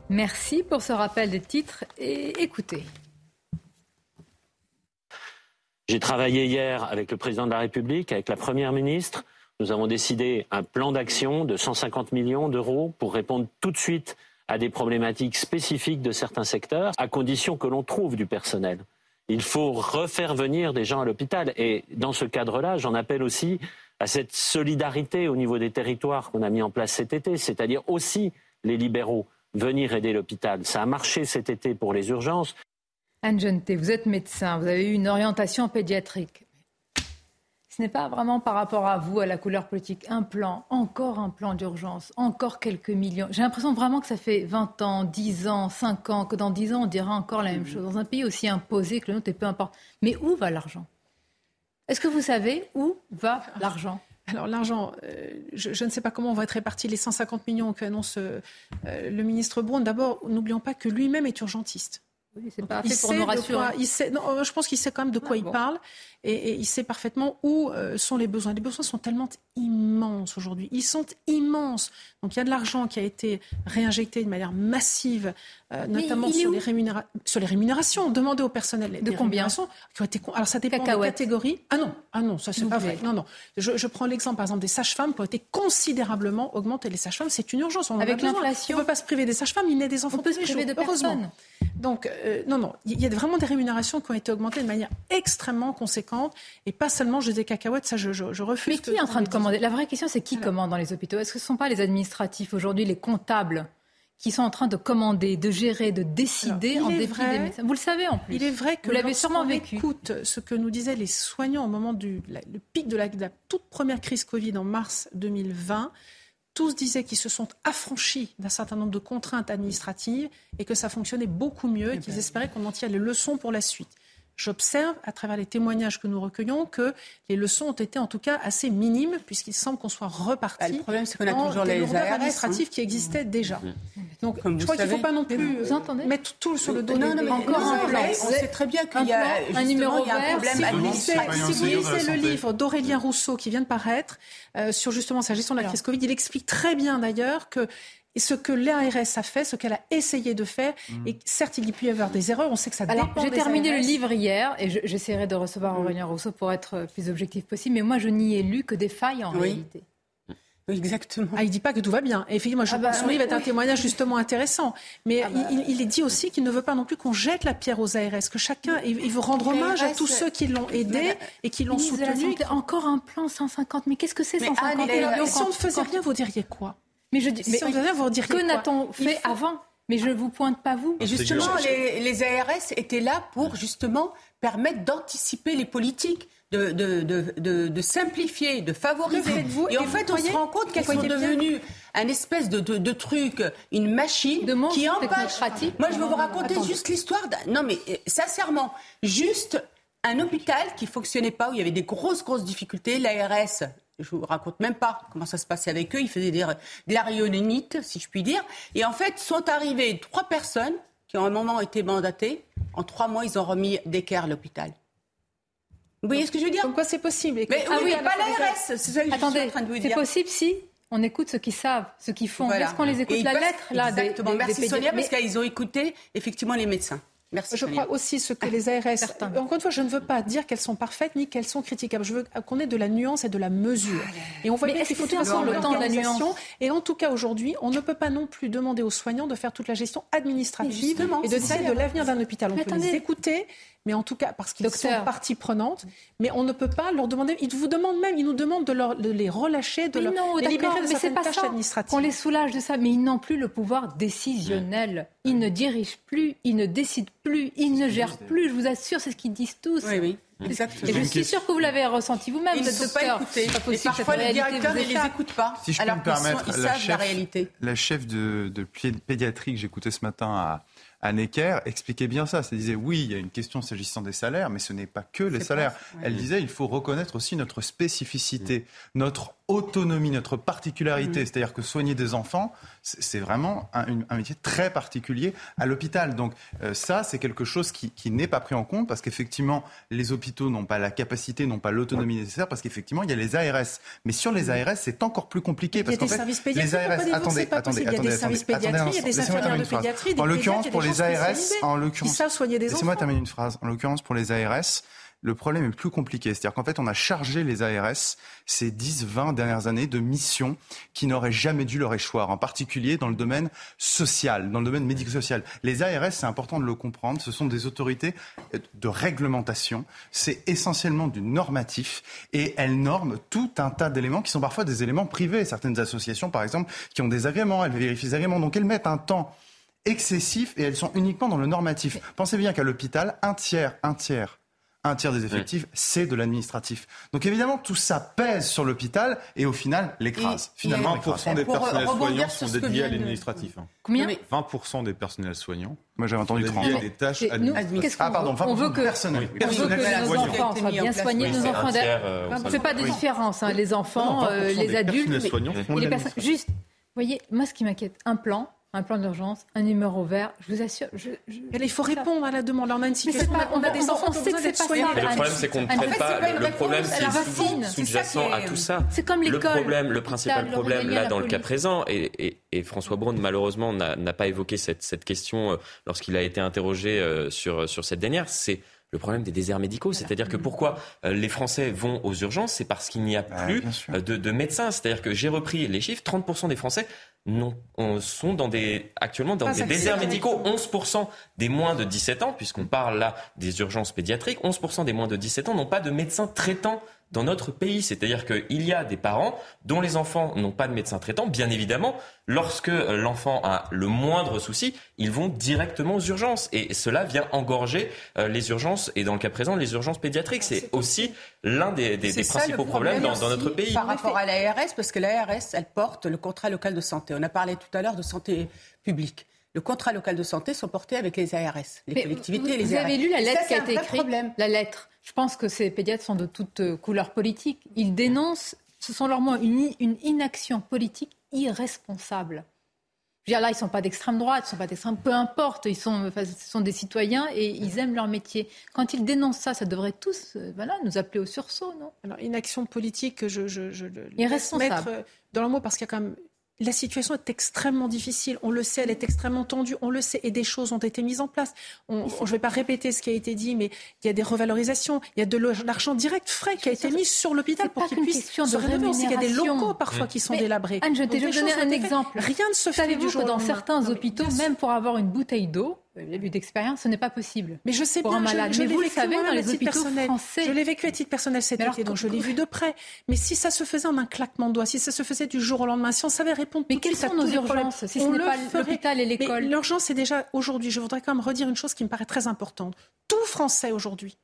Merci pour ce rappel des titres et écoutez. J'ai travaillé hier avec le président de la République, avec la Première ministre. Nous avons décidé un plan d'action de 150 millions d'euros pour répondre tout de suite à des problématiques spécifiques de certains secteurs, à condition que l'on trouve du personnel. Il faut refaire venir des gens à l'hôpital. Et dans ce cadre-là, j'en appelle aussi à cette solidarité au niveau des territoires qu'on a mis en place cet été, c'est-à-dire aussi les libéraux venir aider l'hôpital. Ça a marché cet été pour les urgences. Anne vous êtes médecin, vous avez eu une orientation pédiatrique ce n'est pas vraiment par rapport à vous, à la couleur politique, un plan, encore un plan d'urgence, encore quelques millions. J'ai l'impression vraiment que ça fait 20 ans, 10 ans, 5 ans, que dans 10 ans, on dira encore la même chose. Dans un pays aussi imposé que le nôtre, et peu importe. Mais où va l'argent? Est-ce que vous savez où va l'argent? Alors l'argent, euh, je, ne sais pas comment on va être répartis les 150 millions qu'annonce euh, euh, le ministre Braun. D'abord, n'oublions pas que lui-même est urgentiste. Oui, c'est pas fait pour nous rassurer. il sait, non, je pense qu'il sait quand même de quoi ah, il parle et, il sait parfaitement où euh, sont les besoins. Les besoins sont tellement immenses aujourd'hui. Ils sont immenses. Donc il y a de l'argent qui a été réinjecté de manière massive, euh, notamment sur les, sur les, rémunérations demandées au personnel. De combien qui ont été, Alors ça dépend de la catégorie. Ah non, ah non, ça c'est pas vrai. Non, non. Je, je prends l'exemple par exemple des sages-femmes qui ont été considérablement augmentées. Les sages-femmes, c'est une urgence. Avec l'inflation, on ne peut pas se priver des sages-femmes. Il naît des enfants on peut se priver de personnes. Donc euh, non, non, il y a vraiment des rémunérations qui ont été augmentées de manière extrêmement conséquente et pas seulement je des cacahuètes, ça je, je, refuse. Mais qui est en train de commander La vraie question c'est qui commande dans les hôpitaux? Est-ce que ce ne sont pas les administratifs aujourd'hui, les comptables qui sont en train de commander, de gérer, de décider en dépit des médecins? Vous le savez en plus. Il est vrai que vous l'avez sûrement vécu. écoute ce que nous disaient les soignants au moment du le pic de la, toute première crise Covid en mars 2020, tous disaient qu'ils se sont affranchis d'un certain nombre de contraintes administratives et que ça fonctionnait beaucoup mieux et qu'ils espéraient qu'on en tire les leçons pour la suite. J'observe, à travers les témoignages que nous recueillons, que les leçons ont été en tout cas assez minimes, puisqu'il semble qu'on soit reparti bah, le problème, c'est qu'on a toujours les ARS, administratifs hein. qui existaient déjà. Mmh. Donc, je crois qu'il ne faut pas non plus vous entendez mettre tout sur le dos non, non, mais encore non, un plan. On sait très bien qu'il y a, un numéro il y a un problème si administratif. Si vous lisez le livre d'Aurélien Rousseau qui vient de paraître euh, sur justement sa gestion de la crise Covid, il explique très bien d'ailleurs que et ce que l'ARS a fait, ce qu'elle a essayé de faire. Mmh. Et certes, il y peut y avoir des erreurs. On sait que ça Alors, dépend j'ai terminé ARS. le livre hier et je- j'essaierai de recevoir Aurélien Rousseau pour être plus objectif possible. Mais moi, je n'y ai lu que des failles en Oui. réalité. Exactement. Ah, il dit pas que tout va bien. Et effectivement, je Ah bah, son oui, livre est un oui. témoignage justement intéressant. Mais Ah bah. il, il- il dit aussi qu'il ne veut pas non plus qu'on jette la pierre aux ARS, que chacun, il, il veut rendre hommage à tous ceux qui l'ont aidé et qui l'ont soutenu. Santé, encore un plan 150 000. Qu'est-ce que c'est Mais 150 Anne, 000 mais si on ne faisait rien, vous diriez quoi? Mais je dis, Si mais on faisait rien, vous diriez que Il fait faut- avant Mais je ne vous pointe pas vous. Et justement, les, les ARS étaient là pour justement permettre d'anticiper les politiques. De, de, de, de, de simplifier, de favoriser. Et en fait, on se rend compte qu'elles sont devenues un espèce de, de, de truc, une machine qui empêche. Moi, je vais vous raconter juste l'histoire. Non, mais euh, sincèrement, juste un hôpital qui fonctionnait pas, où il y avait des grosses, grosses difficultés. L'ARS, je vous raconte même pas comment ça se passait avec eux. Ils faisaient des, de la rayonnite, si je puis dire. Et en fait, sont arrivées trois personnes qui ont à un moment été mandatées. En trois mois, ils ont remis d'équerre l'hôpital. Vous voyez ce que je veux dire? Comme quoi c'est possible. Mais Ah oui, oui, mais pas l'ARS. C'est ça que je Attendez, suis en train de vous c'est dire. possible si on écoute ceux qui savent, ceux qui font. Voilà. Est-ce qu'on les écoute Et La lettre, là, Exactement. des, Merci des Sonia, parce qu'ils ont écouté effectivement les médecins. Merci Je Sonia. crois aussi ce que les ARS. Encore une fois, je ne veux pas dire qu'elles sont parfaites ni qu'elles sont critiquables. Je veux qu'on ait de la nuance et de la mesure. Et on voit bien qu'il faut tout façon le temps de la nuance Et en tout cas, aujourd'hui, on ne peut pas non plus demander aux soignants de faire toute la gestion administrative et de décider de l'avenir d'un hôpital. On Mais peut les écouter, mais en tout cas, parce qu'ils sont partie prenante, mais on ne peut pas leur demander. Ils vous demandent même, ils nous demandent de, leur- de les relâcher, de Mais leur, non, les libérer de certaines pas tâches ça. administratives. Qu'on les soulage de ça, mais ils n'ont plus le pouvoir décisionnel. Ils ne dirigent plus, ils ne décident plus, ils ne gèrent plus. Je vous assure, c'est ce qu'ils disent tous. Oui, oui, Et exactement. je suis sûre que vous l'avez ressenti vous-même. Ils ne sont pas écoutés. Pas Et parfois, les directeurs ne les écoutent pas. Si je peux alors me qu'ils sont- permettre, ils la savent la chef, réalité. la chef de, de pédiatrie que j'écoutais ce matin à, à Necker expliquait bien ça. Elle disait oui, il y a une question s'agissant des salaires, mais ce n'est pas que les salaires. pas- ouais. Elle disait il faut reconnaître aussi notre spécificité, notre autonomie, notre particularité. Mm. C'est-à-dire que soigner des enfants, c'est vraiment un, métier très particulier à l'hôpital. Donc euh, ça, c'est quelque chose qui, qui n'est pas pris en compte parce qu'effectivement, les hôpitaux n'ont pas la capacité, n'ont pas l'autonomie nécessaire parce qu'effectivement, il y a les ARS. Mais sur les ARS, c'est encore plus compliqué parce qu'en fait, les. ARS, attendez, attendez, Il y a des services pédiatriques, il y a des infirmières de pédiatrie, En l'occurrence, pour les ARS, en l'occurrence, laissez-moi terminer une phrase. En l'occurrence, pour les ARS, le problème est plus compliqué. C'est-à-dire qu'en fait, on a chargé les ARS ces 10, 20 dernières années de missions qui n'auraient jamais dû leur échoir, en particulier dans le domaine social, dans le domaine médico-social. Les ARS, c'est important de le comprendre, ce sont des autorités de réglementation. C'est essentiellement du normatif et elles norment tout un tas d'éléments qui sont parfois des éléments privés. Certaines associations, par exemple, qui ont des agréments, elles vérifient les agréments. Donc elles mettent un temps excessif et elles sont uniquement dans le normatif. Pensez bien qu'à l'hôpital, un tiers, un tiers, un tiers des effectifs, c'est de l'administratif. Donc évidemment, tout ça pèse sur l'hôpital et au final l'écrase. Finalement, et- l'écrase. 20% des Pour personnels soignants sont dédiés à l'administratif. Combien 20% des personnels soignants. Moi j'avais entendu sont 30. dédiés à des tâches administratives. qu'est-ce qu'on Ah pardon, veut On veut que, personnel. on veut Personnel que nos enfants soient bien soignés, Oui, nos c'est enfants. euh, On ne fait pas de différence, hein, les enfants, euh, 20% les adultes. personnels soignants font et de les personnes. Juste, vous voyez, moi ce qui m'inquiète, un plan, un plan d'urgence, un numéro vert, je vous assure. Je, je- il faut répondre à la demande. Là, on a une Mais c'est situation, pas- on a des on- enfants on sait que c'est pas ça. Le problème, c'est qu'on ne traite pas c'est le problème à la qui est racine. sous- sous-jacent à tout ça. C'est comme Le l'école. problème, le principal problème là dans le cas présent, et, et- et François Braun malheureusement n'a pas évoqué cette, cette question euh, lorsqu'il a été interrogé euh, sur, sur cette dernière, c'est le problème des déserts médicaux. C'est-à-dire que pourquoi euh, les Français vont aux urgences, c'est parce qu'il n'y a Ah, plus euh, de, de médecins. C'est-à-dire que j'ai repris les chiffres, 30% des Français non, on- sont dans des, actuellement dans Pas des déserts médicaux. 11% des moins de 17 ans, puisqu'on parle là des urgences pédiatriques, 11% des moins de 17 ans n'ont pas de médecin traitant dans notre pays. C'est-à-dire qu'il y a des parents dont les enfants n'ont pas de médecin traitant. Bien évidemment, lorsque l'enfant a le moindre souci, ils vont directement aux urgences. Et cela vient engorger euh, les urgences, et dans le cas présent, les urgences pédiatriques. C'est aussi l'un des, principaux problèmes dans, notre pays. Par rapport à l'ARS, parce que l'ARS, elle porte le contrat local de santé. On a parlé tout à l'heure de santé publique le contrat local de santé sont portés avec les ARS, les collectivités vous, les Vous avez lu la lettre qui a été écrite La lettre. Je pense que ces pédiatres sont de toutes euh, couleurs politiques. Ils dénoncent, ce sont leur mots, une, une inaction politique irresponsable. Je veux dire, là, ils ne sont pas d'extrême droite, ils ne sont pas d'extrême, peu importe, ils sont, enfin, ce sont des citoyens et ils aiment leur métier. Quand ils dénoncent ça, ça devrait tous euh, voilà, nous appeler au sursaut, non? Alors, inaction politique, je, je, je, Irresponsable. mettre euh, dans le mot parce qu'il y a quand même la situation est extrêmement difficile. On le sait, elle est extrêmement tendue. On le sait. Et des choses ont été mises en place. je ne vais pas répéter ce qui a été dit, mais il y a des revalorisations. Il y a de l'argent direct frais qui a été mis sur l'hôpital pour qu'il puisse se rénover. Il y a des locaux parfois qui sont délabrés. Anne, je vais te donner un exemple. Rien ne se fait du jour que dans certains hôpitaux, même pour avoir une bouteille d'eau, d'expérience, ce n'est pas possible. Mais je sais pour bien, un malade. Je, mais vous le savez dans les hôpitaux français. Je l'ai vécu à titre personnel cet été, donc je l'ai vu de près. Mais si ça se faisait en un claquement de doigts, si ça se faisait du jour au lendemain, si on savait répondre mais quelles sont nos urgences si ce n'est pas l'hôpital et l'école L'urgence, c'est déjà aujourd'hui. Je voudrais quand même redire une chose qui me paraît très importante. Tout Français aujourd'hui,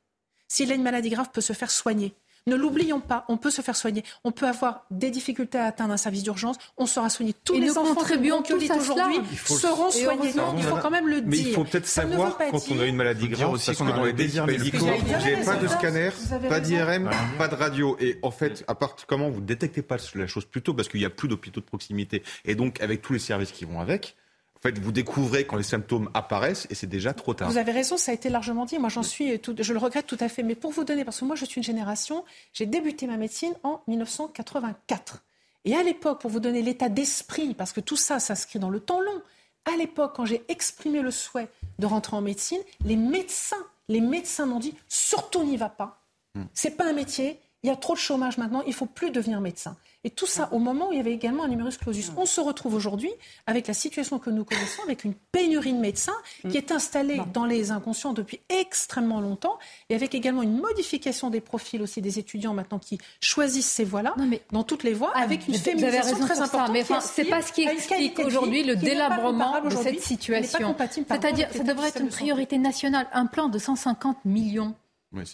s'il a une maladie grave, peut se faire soigner. Ne l'oublions pas, on peut se faire soigner. On peut avoir des difficultés à atteindre un service d'urgence. On sera soigné. Tous les enfants contribuons tous aujourd'hui seront soignés. Il faut quand même le dire. Mais il faut peut-être savoir quand on a une maladie grave, aussi parce que dans les désirs médicaux, vous n'avez pas de scanner, pas d'IRM, pas de radio. Et en fait, à part comment vous détectez pas la chose plus tôt parce qu'il n'y a plus d'hôpitaux de proximité et donc avec tous les services qui vont avec. En fait, vous découvrez quand les symptômes apparaissent et c'est déjà trop tard. Vous avez raison, ça a été largement dit. Moi, j'en suis, tout, je le regrette tout à fait. Mais pour vous donner, parce que moi, je suis une génération, j'ai débuté ma médecine en 1984. Et à l'époque, pour vous donner l'état d'esprit, parce que tout ça s'inscrit dans le temps long, à l'époque, quand j'ai exprimé le souhait de rentrer en médecine, les médecins, les médecins m'ont dit surtout n'y va pas. Hmm. C'est pas un métier. Il y a trop de chômage maintenant. Il faut plus devenir médecin. Et tout ça au moment où il y avait également un numerus clausus. On se retrouve aujourd'hui avec la situation que nous connaissons, avec une pénurie de médecins qui est installée dans les inconscients depuis extrêmement longtemps, et avec également une modification des profils aussi des étudiants maintenant qui choisissent ces voies-là, dans toutes les voies, avec une féminisation très importante. Mais c'est pas ce qui explique aujourd'hui le délabrement de cette situation. C'est-à-dire, ça devrait être une priorité nationale, un plan de 150 millions mais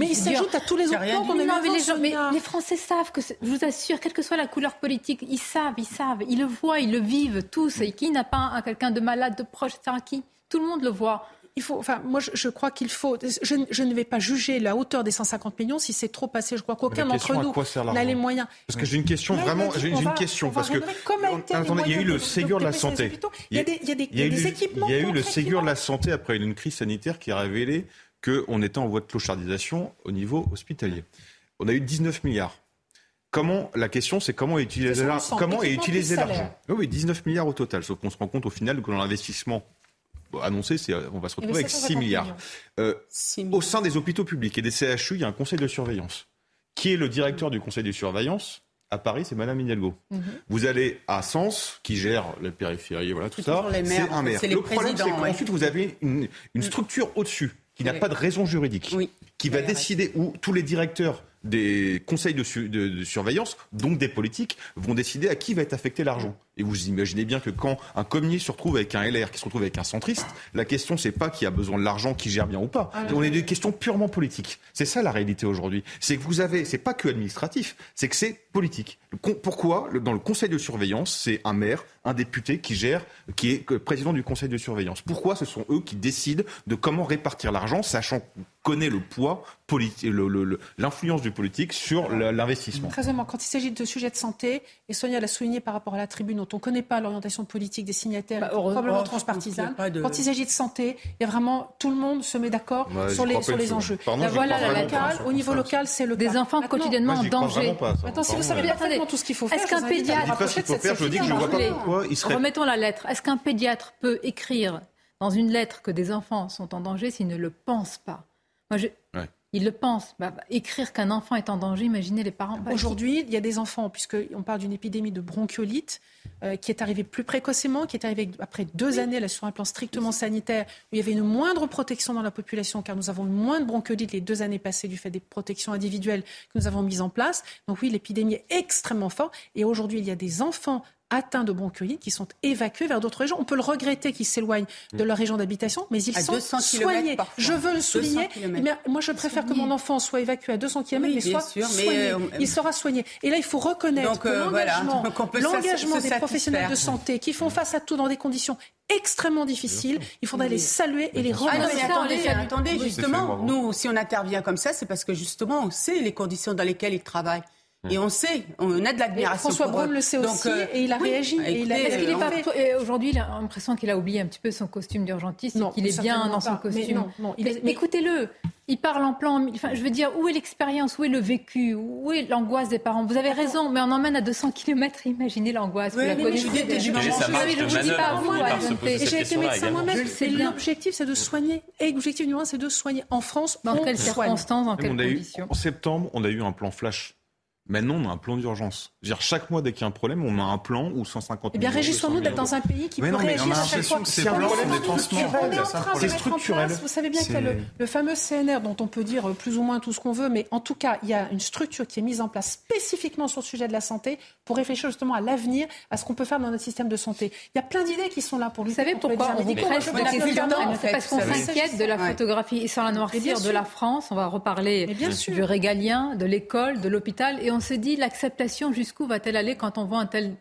il s'ajoute à tous les autres plans qu'on a vu mais, les, Français savent que, je vous assure, quelle que soit la couleur politique, ils savent, ils savent, ils le voient, ils le vivent tous. Et qui n'a pas quelqu'un de malade, de proche, etc. Qui? Tout le monde le voit. Il faut, enfin, moi, je, crois qu'il faut. Je, ne vais pas juger la hauteur des 150 millions si c'est trop passé. Je crois qu'aucun d'entre nous n'a les moyens. Parce que j'ai une question, vraiment, j'ai une question. Parce que, il y a eu le Ségur de la santé. Il y a des équipements. Il y a eu le Ségur de la santé après une crise sanitaire qui a révélé qu'on était en voie de clochardisation au niveau hospitalier. On a eu 19 milliards. Comment, la question, c'est comment utiliser l'argent? Comment est utilisé l'argent? Oui, 19 milliards au total. Sauf qu'on se rend compte au final que dans l'investissement annoncé, on va se retrouver avec 6 milliards. Euh, au sein des hôpitaux publics et des CHU, il y a un conseil de surveillance. Qui est le directeur du conseil de surveillance à Paris, c'est Madame Hidalgo. Mhm. Vous allez à Sens, qui gère la périphérie, voilà tout ça. C'est un maire. Le problème, c'est qu'ensuite, vous avez une, une structure au-dessus qui n'a pas de raison juridique, qui va décider où tous les directeurs des conseils de, surveillance, donc des politiques, vont décider à qui va être affecté l'argent. Et vous imaginez bien que quand un communier se retrouve avec un LR qui se retrouve avec un centriste, la question c'est pas qui a besoin de l'argent, qui gère bien ou pas. Ah, on est des questions purement politiques. C'est ça la réalité aujourd'hui. C'est que vous avez, c'est pas que administratif, c'est que c'est politique. Pourquoi? Dans le conseil de surveillance, c'est un maire, un député qui gère, qui est président du conseil de surveillance. Pourquoi ce sont eux qui décident de comment répartir l'argent, sachant qu'on connaît le poids politique, l'influence du politique sur l'investissement? Très quand il s'agit de sujets de santé, et Sonia l'a souligné par rapport à la tribune dont on ne connaît pas l'orientation politique des signataires, bah, probablement transpartisane, quand il s'agit de santé, il y a vraiment tout le monde se met d'accord sur les, sur les enjeux. voilà, la local, au niveau local, c'est le Des enfants quotidiennement en danger. Attends, si vous savez parfaitement tout ce qu'il faut faire, est-ce qu'un pédiatre, remettons la lettre, est-ce qu'un pédiatre peut écrire dans une lettre que des enfants sont en danger s'il ne le pense pas Moi, je... ils le pensent. Bah, bah, écrire qu'un enfant est en danger, imaginez les parents. Bah, Aujourd'hui, il y a des enfants, puisqu'on parle d'une épidémie de bronchiolite euh, qui est arrivée plus précocement, qui est arrivée après deux années là, sur un plan strictement sanitaire, où il y avait une moindre protection dans la population, car nous avons moins de bronchiolite les deux années passées du fait des protections individuelles que nous avons mises en place. Donc oui, l'épidémie est extrêmement forte. Et aujourd'hui, il y a des enfants atteints de bronchiolite qui sont évacués vers d'autres régions. On peut le regretter qu'ils s'éloignent de leur région d'habitation, mais ils sont soignés. Je veux le souligner. Mais moi, je préfère que mon enfant soit évacué à 200 km, mais soit soigné. Euh, il sera soigné. Et là, il faut reconnaître euh, l'engagement des professionnels de santé qui font face à tout dans des conditions extrêmement difficiles. Il faudrait les saluer et les ah remercier. attendez, attendez, justement, nous, si on intervient comme ça, c'est parce que justement, on sait les conditions dans lesquelles ils travaillent. Et on sait, on a de l'admiration. François Braun le sait aussi euh, et il a réagi. Aujourd'hui, il a l'impression qu'il a oublié un petit peu son costume d'urgentiste et qu'il est bien dans son costume. Mais, écoutez-le, il parle en plan. Enfin, je veux dire, où est l'expérience Où est le vécu Où est l'angoisse des parents? Vous avez raison, mais on emmène à 200 km. Imaginez l'angoisse. Oui, mais je dis pas à vous. J'ai été médecin moi-même. L'objectif, c'est de soigner. Et l'objectif numéro un, c'est de soigner. En France, dans quelles circonstances, dans quelles conditions En septembre, on a eu un plan flash Maintenant, on a un plan d'urgence. Dire chaque mois, dès qu'il y a un problème, on a un plan ou 150 Eh bien, réjouissons-nous d'être dans un pays qui peut réagir à chaque fois. C'est un problème C'est structurel. Vous savez bien qu'il y a le, fameux CNR dont on peut dire plus ou moins tout ce qu'on veut, mais en tout cas, il y a une structure qui est mise en place spécifiquement sur le sujet de la santé pour réfléchir justement à l'avenir, à ce qu'on peut faire dans notre système de santé. Il y a plein d'idées qui sont là pour lui. Vous savez pourquoi on parce qu'on s'inquiète de la photographie et sur la noircir de la France. On va reparler du régalien, de l'école, de l'hôpital et on se dit l'acceptation, jusqu'où va-t-elle aller quand on voit un tel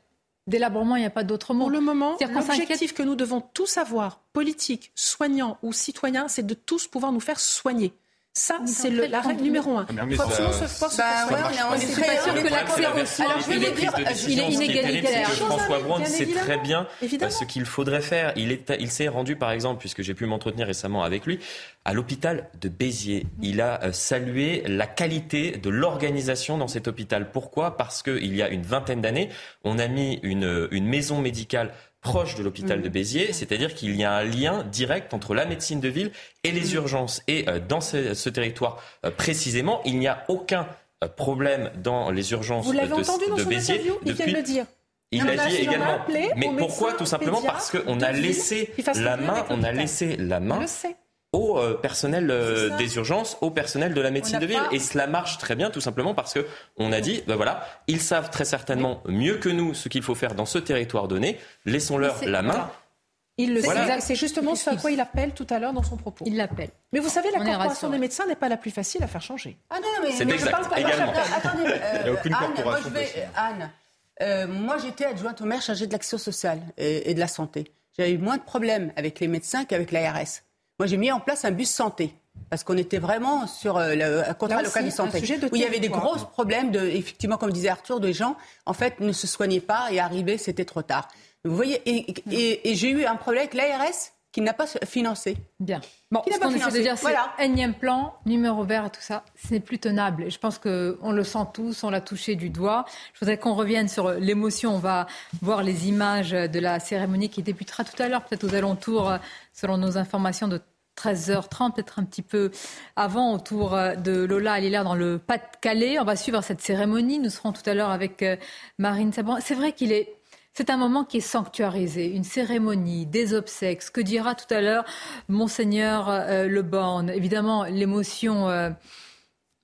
délabrement Il n'y a pas d'autre mot? Pour le moment, l'objectif que nous devons tous avoir, politiques, soignants ou citoyens, c'est de tous pouvoir nous faire soigner. Ça, c'est la règle numéro un. Il faut absolument se. Bah, on est pas sûr que l'accès aussi. Alors, je vais dire, il est inégalitaire. François Braun sait très bien ce qu'il faudrait faire. Il est, il s'est rendu, par exemple, puisque j'ai pu m'entretenir récemment avec lui, à l'hôpital de Béziers. Il a euh, salué la qualité de l'organisation dans cet hôpital. Pourquoi? Parce qu'il y a une vingtaine d'années, on a mis une, une maison médicale proche de l'hôpital de mm. Béziers, c'est-à-dire qu'il y a un lien direct entre la médecine de ville et les mm. urgences. Et euh, dans ce, territoire euh, précisément, il n'y a aucun euh, problème dans les urgences Vous l'avez entendu dans son Béziers interview, il vient de le dire. Il l'a dit également. Mais pourquoi Tout simplement parce qu'on a laissé la main, on a laissé la main au euh, personnel euh, des urgences, au personnel de la médecine de ville. Et cela marche très bien, tout simplement parce que on a dit, ben voilà, ils savent très certainement mieux que nous ce qu'il faut faire dans ce territoire donné. Laissons-leur la main. Il le sait. C'est justement ce à quoi il appelle tout à l'heure dans son propos. Il l'appelle. Mais vous savez, la corporation des médecins n'est pas la plus facile à faire changer. Ah non, mais, mais je parle pas. Également. Attendez, euh, il n'y a aucune Anne, corporation. Moi, Anne, euh, moi j'étais adjointe au maire chargée de l'action sociale et, et de la santé. J'avais eu moins de problèmes avec les médecins qu'avec l'ARS. Moi, j'ai mis en place un bus santé. Parce qu'on était vraiment sur euh, le contrat local de santé, où il y avait des gros problèmes, de, effectivement, comme disait Arthur, de gens, en fait, ne se soignaient pas et arrivaient, c'était trop tard. Vous voyez, et, j'ai eu un problème avec l'ARS qui n'a pas financé. Bien. Bon, qui n'a pas financé. De dire, voilà. énième plan, numéro vert, tout ça, ce n'est plus tenable. je pense qu'on le sent tous, on l'a touché du doigt. Je voudrais qu'on revienne sur l'émotion. On va voir les images de la cérémonie qui débutera tout à l'heure, peut-être aux alentours, selon nos informations, de 13h30, peut-être un petit peu avant, autour de Lola Alila dans le Pas-de-Calais. On va suivre cette cérémonie. Nous serons tout à l'heure avec euh, Marine Sabon. C'est vrai qu'il est c'est un moment qui est sanctuarisé, une cérémonie, des obsèques. Ce que dira tout à l'heure Monseigneur euh, Le Borne. Évidemment, l'émotion euh,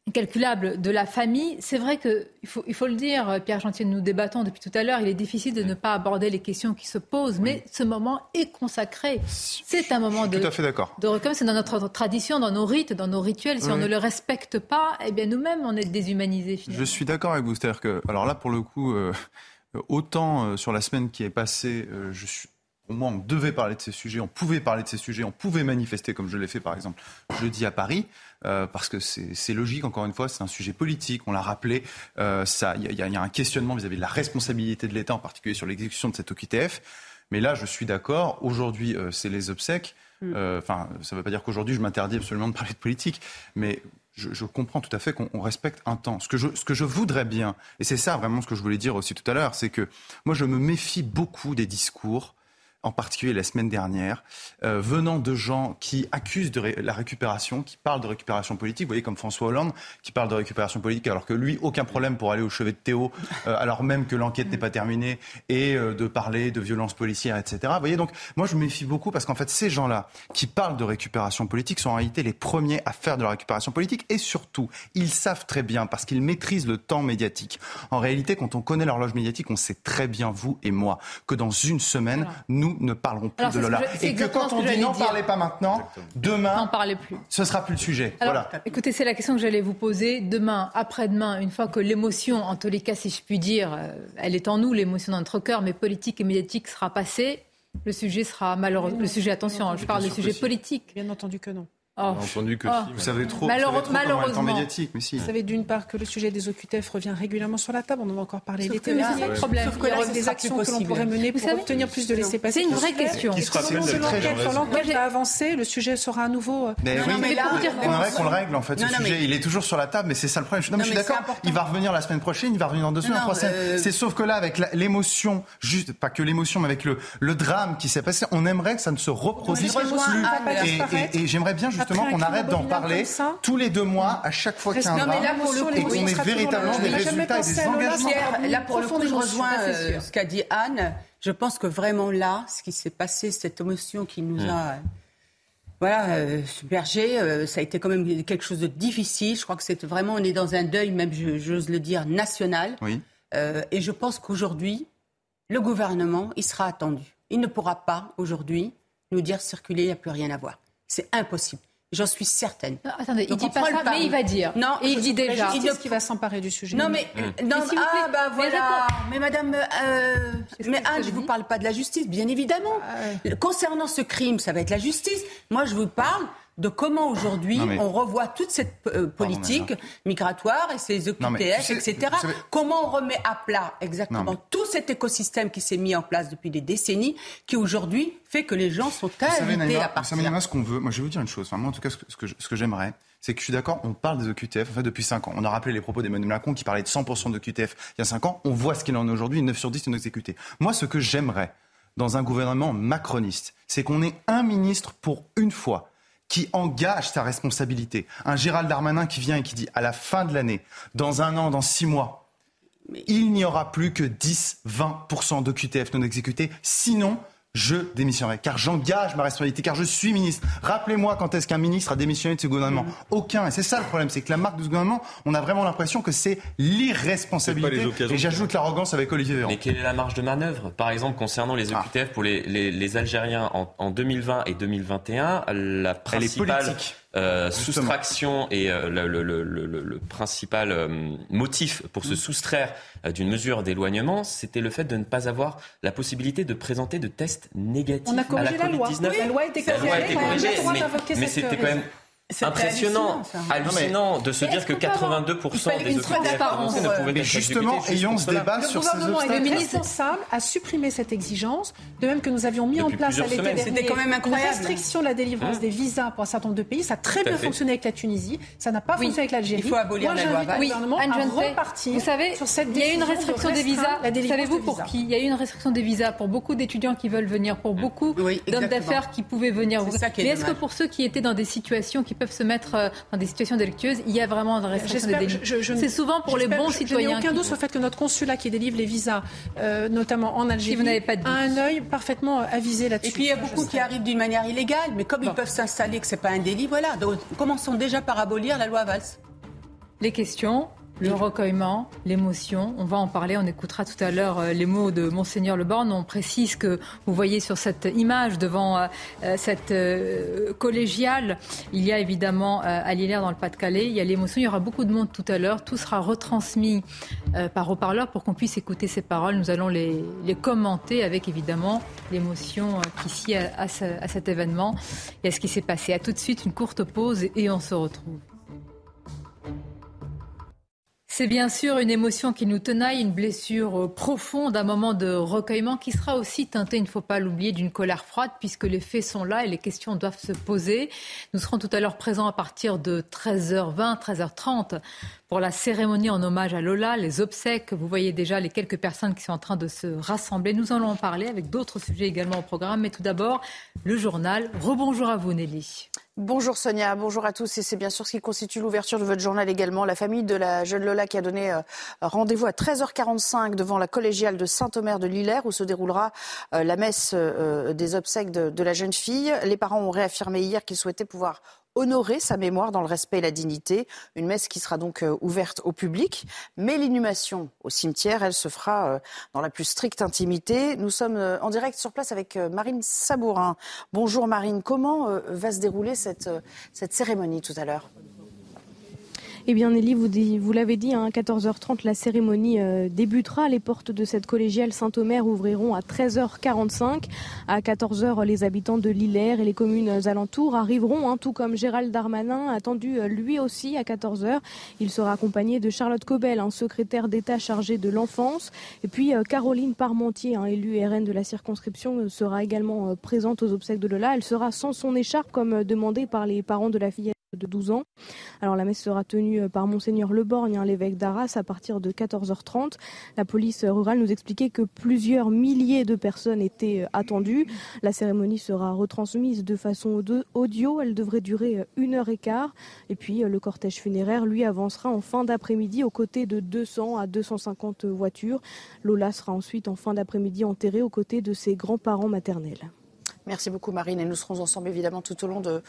incalculable de la famille. C'est vrai qu'il faut, il faut le dire, Pierre Chantier, nous débattons depuis tout à l'heure, il est difficile de ne pas aborder les questions qui se posent, mais ce moment est consacré. C'est un moment de, tout à fait d'accord. de C'est dans notre tradition, dans nos rites, dans nos rituels. Si on ne le respecte pas, eh bien nous-mêmes, on est déshumanisés. Finalement. Je suis d'accord avec vous. C'est-à-dire que, alors là, pour le coup, euh, autant euh, sur la semaine qui est passée, euh, je suis au moins on devait parler de ces sujets, on pouvait parler de ces sujets, on pouvait manifester comme je l'ai fait par exemple jeudi à Paris, euh, parce que c'est logique, encore une fois, c'est un sujet politique, on l'a rappelé, euh, il y, a un questionnement vis-à-vis de la responsabilité de l'État, en particulier sur l'exécution de cette OQTF. Mais là, je suis d'accord, aujourd'hui, euh, c'est les obsèques. Mm. Enfin, ça ne veut pas dire qu'aujourd'hui, je m'interdis absolument de parler de politique, mais je, comprends tout à fait qu'on respecte un temps. Ce que, je, ce que je voudrais bien, et c'est ça vraiment ce que je voulais dire aussi tout à l'heure, c'est que moi je me méfie beaucoup des discours en particulier la semaine dernière, euh, venant de gens qui accusent de la récupération, qui parlent de récupération politique. Vous voyez, comme François Hollande, qui parle de récupération politique, alors que lui, aucun problème pour aller au chevet de Théo, euh, alors même que l'enquête n'est pas terminée, et euh, de parler de violences policières, etc. Vous voyez, donc moi, je me méfie beaucoup parce qu'en fait, ces gens-là qui parlent de récupération politique sont en réalité les premiers à faire de la récupération politique, et surtout, ils savent très bien, parce qu'ils maîtrisent le temps médiatique. En réalité, quand on connaît l'horloge médiatique, on sait très bien, vous et moi, que dans une semaine, nous ne parlerons plus de Lola. et que quand on dit n'en parlez pas maintenant, demain, plus. ce sera plus le sujet. voilà. Écoutez, c'est la question que j'allais vous poser. Demain, après-demain, une fois que l'émotion, en tous les cas, si je puis dire, euh, elle est en nous, l'émotion dans notre cœur, mais politique et médiatique sera passée, le sujet sera malheureux. Le sujet, attention, je parle du sujet politique. Bien entendu que non. Oh. entendu que oh. Vous savez trop, malheureusement. médiatique, mais si. Vous savez d'une part que le sujet des OQTF revient régulièrement sur la table, on en a encore parlé l'été dernier. C'est problème. Sauf que là, il y a des actions que l'on pourrait mener pour obtenir plus de laissez-passer. C'est une vraie question. Qui sera l'enquête va avancer, le sujet sera à nouveau. Euh, mais oui, mais on aimerait qu'on le règle en fait. Ce sujet, il est toujours sur la table, mais c'est ça le problème. Non, mais je suis d'accord. Il va revenir la semaine prochaine, il va revenir dans deux semaines, trois semaines. Euh, c'est sauf que là, avec l'émotion, juste pas que l'émotion, mais avec le drame qui s'est passé, on aimerait que ça ne se reproduise plus. Et j'aimerais bien justement qu'on arrête d'en parler tous les deux mois, à chaque fois qu'il y a un drame, et qu'on ait véritablement des résultats et des engagements. Là, pour le coup, je rejoins euh, ce qu'a dit Anne. Je pense que vraiment là, ce qui s'est passé, cette émotion qui nous a voilà, euh, Berger, euh, ça a été quand même quelque chose de difficile. Je crois que c'est vraiment, on est dans un deuil, même j'ose le dire, national. Oui. et je pense qu'aujourd'hui, le gouvernement, il sera attendu. Il ne pourra pas aujourd'hui nous dire circuler, il n'y a plus rien à voir. C'est impossible. J'en suis certaine. attendez, il dit pas ça, mais il va dire. Non, et il dit déjà. Il dit qu'il va s'emparer du sujet. Non, mais, mmh. non, ah, bah voilà. Mais, madame, euh, mais Anne, je vous parle pas de la justice, bien évidemment. Ah, Concernant ce crime, ça va être la justice. Moi, je vous parle de comment aujourd'hui on revoit toute cette euh, politique migratoire et ces EQTF, etc. Comment on remet à plat exactement tout cet écosystème qui s'est mis en place depuis des décennies, qui aujourd'hui fait que les gens sont invités à partir. Ça ce qu'on veut. Moi, je vais vous dire une chose. moi, en tout cas, ce que, ce que j'aimerais, c'est que je suis d'accord, on parle des EQTF en fait, depuis 5 ans. On a rappelé les propos d'Emmanuel Macron qui parlait de 100% d'EQTF il y a 5 ans. On voit ce qu'il en est aujourd'hui, 9 sur 10 sont exécutés. Moi, ce que j'aimerais dans un gouvernement macroniste, c'est qu'on ait un ministre pour une fois qui engage sa responsabilité. Un Gérald Darmanin qui vient et qui dit à la fin de l'année, dans un an, dans six mois, il n'y aura plus que 10-20% de QTF non exécutés. Sinon, je démissionnerai, car j'engage ma responsabilité, car je suis ministre. Rappelez-moi quand est-ce qu'un ministre a démissionné de ce gouvernement mm. Aucun. Et c'est ça le problème, c'est que la marque de ce gouvernement, on a vraiment l'impression que c'est l'irresponsabilité. Et j'ajoute l'arrogance avec Olivier Véran. Mais quelle est la marge de manœuvre Par exemple, concernant les OQTF ah. pour les, les, Algériens en, en, 2020 et 2021, la principale... Euh, soustraction et euh, le, le, le, le, principal euh, motif pour se mm. soustraire d'une mesure d'éloignement, c'était le fait de ne pas avoir la possibilité de présenter de tests négatifs à la COVID-19. La loi a été corrigée, mais c'était quand même impressionnant, hallucinant, de se dire que 82% des OQTF français ne pouvaient être Justement, ayons ce débat sur ces obstacles. Le ministre responsable a supprimé cette exigence, de même que nous avions mis en place à l'été dernier quand même incroyable. la restriction de la délivrance hein des visas pour un certain nombre de pays. Ça a très bien fonctionné avec la Tunisie, ça n'a pas fonctionné avec l'Algérie. Il faut abolir la loi Oui, repartir Vous savez, il y a une restriction des visas. Savez-vous pour qui? Il y a eu une restriction des visas pour beaucoup d'étudiants qui veulent venir, pour beaucoup d'hommes d'affaires qui pouvaient venir. Mais est-ce que pour ceux qui étaient dans des situations qui peuvent se mettre euh, dans des situations délictueuses, il y a vraiment une restriction des délits. C'est souvent pour les bons citoyens. Je n'ai aucun doute sur le fait que notre consulat qui délivre les visas, euh, notamment en Algérie, vous pas a un œil parfaitement avisé là-dessus. Et puis il y a beaucoup qui arrivent d'une manière illégale, mais comme ils peuvent s'installer, que c'est pas un délit, voilà. Donc commençons déjà par abolir la loi Valls. Les questions le recueillement, l'émotion, on va en parler. On écoutera tout à l'heure euh, les mots de Monseigneur Le Borne. On précise que vous voyez sur cette image devant euh, euh, cette collégiale, il y a évidemment à dans le Pas-de-Calais, il y a l'émotion. Il y aura beaucoup de monde tout à l'heure. Tout sera retransmis par haut-parleur pour qu'on puisse écouter ces paroles. Nous allons les, commenter avec évidemment l'émotion qui s'y à, à, cet événement et à ce qui s'est passé. À tout de suite, une courte pause et on se retrouve. C'est bien sûr une émotion qui nous tenaille, une blessure euh, profonde, un moment de recueillement qui sera aussi teinté, il ne faut pas l'oublier, d'une colère froide puisque les faits sont là et les questions doivent se poser. Nous serons tout à l'heure présents à partir de 13h20, 13h30 pour la cérémonie en hommage à Lola, les obsèques. Vous voyez déjà les quelques personnes qui sont en train de se rassembler. Nous allons en parler avec d'autres sujets également au programme. Mais tout d'abord, le journal. Rebonjour à vous, Nelly. Bonjour Sonia, bonjour à tous. Et c'est bien sûr ce qui constitue l'ouverture de votre journal également. La famille de la jeune Lola qui a donné euh, rendez-vous à 13h45 devant la collégiale de Saint-Omer de Lillers où se déroulera euh, la messe euh, des obsèques de la jeune fille. Les parents ont réaffirmé hier qu'ils souhaitaient pouvoir honorer sa mémoire dans le respect et la dignité. Une messe qui sera donc euh, ouverte au public. Mais l'inhumation au cimetière, elle se fera euh, dans la plus stricte intimité. Nous sommes euh, en direct sur place avec Marine Sabourin. Bonjour Marine, comment va se dérouler cette, cette cérémonie tout à l'heure? Eh bien, Nelly, vous, l'avez dit, à hein, 14h30, la cérémonie euh, débutera. Les portes de cette collégiale Saint-Omer ouvriront à 13h45. À 14h, les habitants de Lillers et les communes alentours arriveront, hein, tout comme Gérald Darmanin, attendu euh, lui aussi à 14h. Il sera accompagné de Charlotte Cobel, un secrétaire d'État chargé de l'enfance. Et puis, euh, Caroline Parmentier, un élue RN de la circonscription, sera également présente aux obsèques de Lola. Elle sera sans son écharpe, comme demandé par les parents de la fillette de 12 ans. Alors la messe sera tenue euh, par monseigneur Leborgne, hein, l'évêque d'Arras, à partir de 14h30. La police rurale nous expliquait que plusieurs milliers de personnes étaient euh, attendues. La cérémonie sera retransmise de façon audio. Elle devrait durer euh, une heure et quart. Et puis le cortège funéraire, lui, avancera en fin d'après-midi aux côtés de 200 à 250 voitures. Lola sera ensuite en fin d'après-midi enterrée aux côtés de ses grands-parents maternels. Merci beaucoup Marine et nous serons ensemble évidemment tout au long de,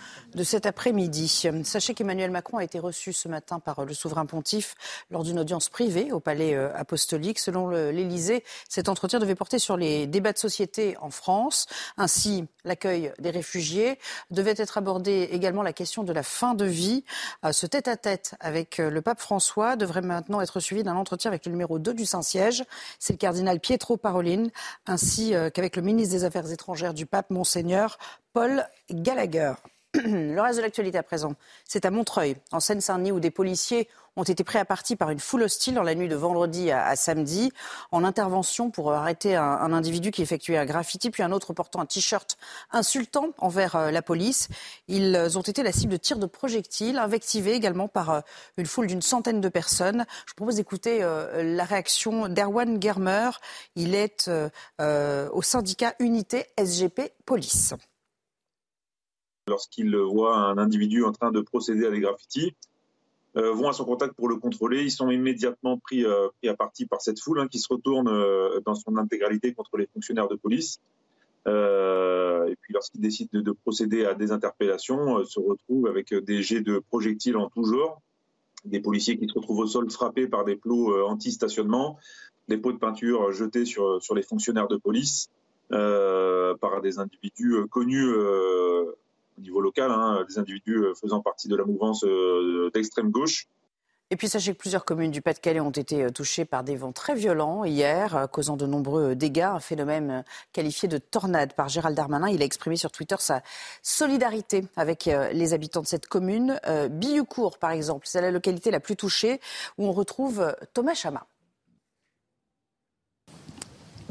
cet après-midi. Sachez qu'Emmanuel Macron a été reçu ce matin par le souverain pontife lors d'une audience privée au palais euh, apostolique. Selon l'Élysée, cet entretien devait porter sur les débats de société en France. Ainsi, l'accueil des réfugiés devait être abordé également la question de la fin de vie. Euh, ce tête-à-tête avec euh, le pape François devrait maintenant être suivi d'un entretien avec le numéro 2 du Saint-Siège. C'est le cardinal Pietro Parolin, ainsi qu'avec le ministre des Affaires étrangères du pape, Monseigneur Paul Gallagher. Le reste de l'actualité à présent, c'est à Montreuil, en Seine-Saint-Denis, où des policiers ont été pris à partie par une foule hostile dans la nuit de vendredi à, samedi, en intervention pour arrêter un, individu qui effectuait un graffiti, puis un autre portant un t-shirt insultant envers euh, la police. Ils ont été la cible de tirs de projectiles, invectivés également par euh, une foule d'une centaine de personnes. Je propose d'écouter euh, la réaction d'Erwan Germer. Il est au syndicat Unité SGP Police lorsqu'ils voient un individu en train de procéder à des graffitis, euh, vont à son contact pour le contrôler. Ils sont immédiatement pris, euh, à partie par cette foule hein, qui se retourne euh, dans son intégralité contre les fonctionnaires de police. et puis lorsqu'ils décident de, de, procéder à des interpellations, se retrouvent avec des jets de projectiles en tout genre, des policiers qui se retrouvent au sol frappés par des plots anti-stationnement, des pots de peinture jetés sur les fonctionnaires de police par des individus connus au niveau local, hein, des individus euh, faisant partie de la mouvance euh, d'extrême gauche. Et puis sachez que plusieurs communes du Pas-de-Calais ont été euh, touchées par des vents très violents hier, causant de nombreux dégâts, un phénomène qualifié de tornade par Gérald Darmanin. Il a exprimé sur Twitter sa solidarité avec les habitants de cette commune. Billucourt, par exemple, c'est la localité la plus touchée où on retrouve Thomas Chama.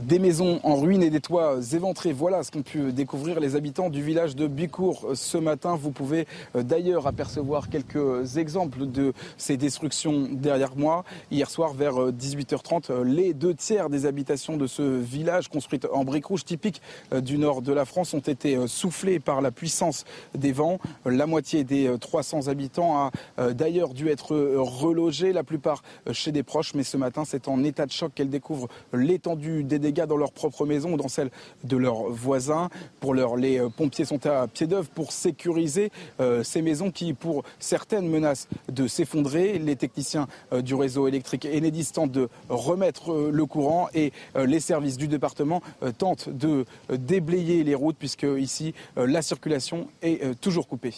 Des maisons en ruine et des toits éventrés. Voilà ce qu'ont pu découvrir les habitants du village de Bicourt ce matin. Vous pouvez euh, d'ailleurs apercevoir quelques exemples de ces destructions derrière moi. Hier soir, vers 18h30, euh, les deux tiers des habitations de ce village, construites en briques rouges typiques euh, du nord de la France, ont été soufflées par la puissance des vents. La moitié des 300 habitants a d'ailleurs dû être relogée, la plupart chez des proches. Mais ce matin, c'est en état de choc qu'elle découvre l'étendue des dégâts dans leur propre maison ou dans celle de leurs voisins. Pour l'heure, les euh, pompiers sont à pied d'œuvre pour sécuriser euh, ces maisons qui, pour certaines, menacent de s'effondrer. Les techniciens euh, du réseau électrique Enedis tentent de remettre le courant et les services du département tentent de déblayer les routes puisque ici, la circulation est toujours coupée.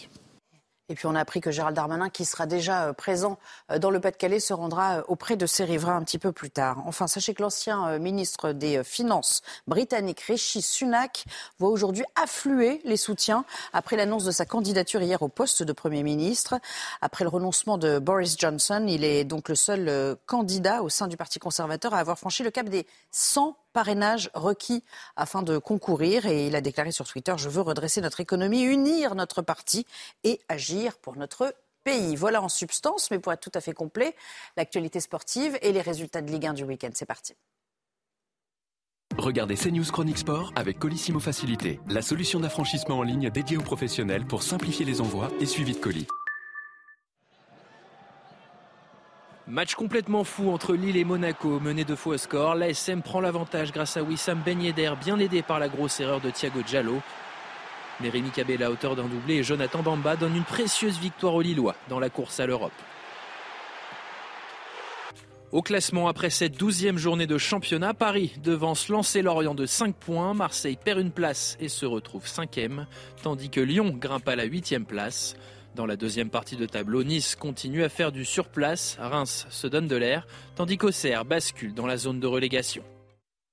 Et puis on a appris que Gérald Darmanin, qui sera déjà euh, présent euh, dans le Pas-de-Calais, se rendra euh, auprès de ses riverains un petit peu plus tard. Enfin, sachez que l'ancien ministre des Finances britannique Rishi Sunak voit aujourd'hui affluer les soutiens après l'annonce de sa candidature hier au poste de Premier ministre. Après le renoncement de Boris Johnson, il est donc le seul candidat au sein du Parti conservateur à avoir franchi le cap des 100 parrainages requis afin de concourir. Et il a déclaré sur Twitter, je veux redresser notre économie, unir notre parti et agir pour notre pays. Voilà en substance, mais pour être tout à fait complet, l'actualité sportive et les résultats de Ligue 1 du week-end. C'est parti. Regardez CNews Chronique Sport avec Colissimo Facilité, la solution d'affranchissement en ligne dédiée aux professionnels pour simplifier les envois et suivi de colis. Match complètement fou entre Lille et Monaco, mené de faux score. L'ASM prend l'avantage grâce à Wissam Ben Yedder, bien aidé par la grosse erreur de Thiago Giallo. Mais Rémi Cabella, à hauteur d'un doublé, et Jonathan Bamba donnent une précieuse victoire aux Lillois dans la course à l'Europe. Au classement, après cette douzième journée de championnat, Paris devance lancer Lorient de 5 points, Marseille perd une place et se retrouve cinquième, tandis que Lyon grimpe à la huitième place. Dans la deuxième partie de tableau, Nice continue à faire du surplace, Reims se donne de l'air, tandis qu'Auxerre bascule dans la zone de relégation.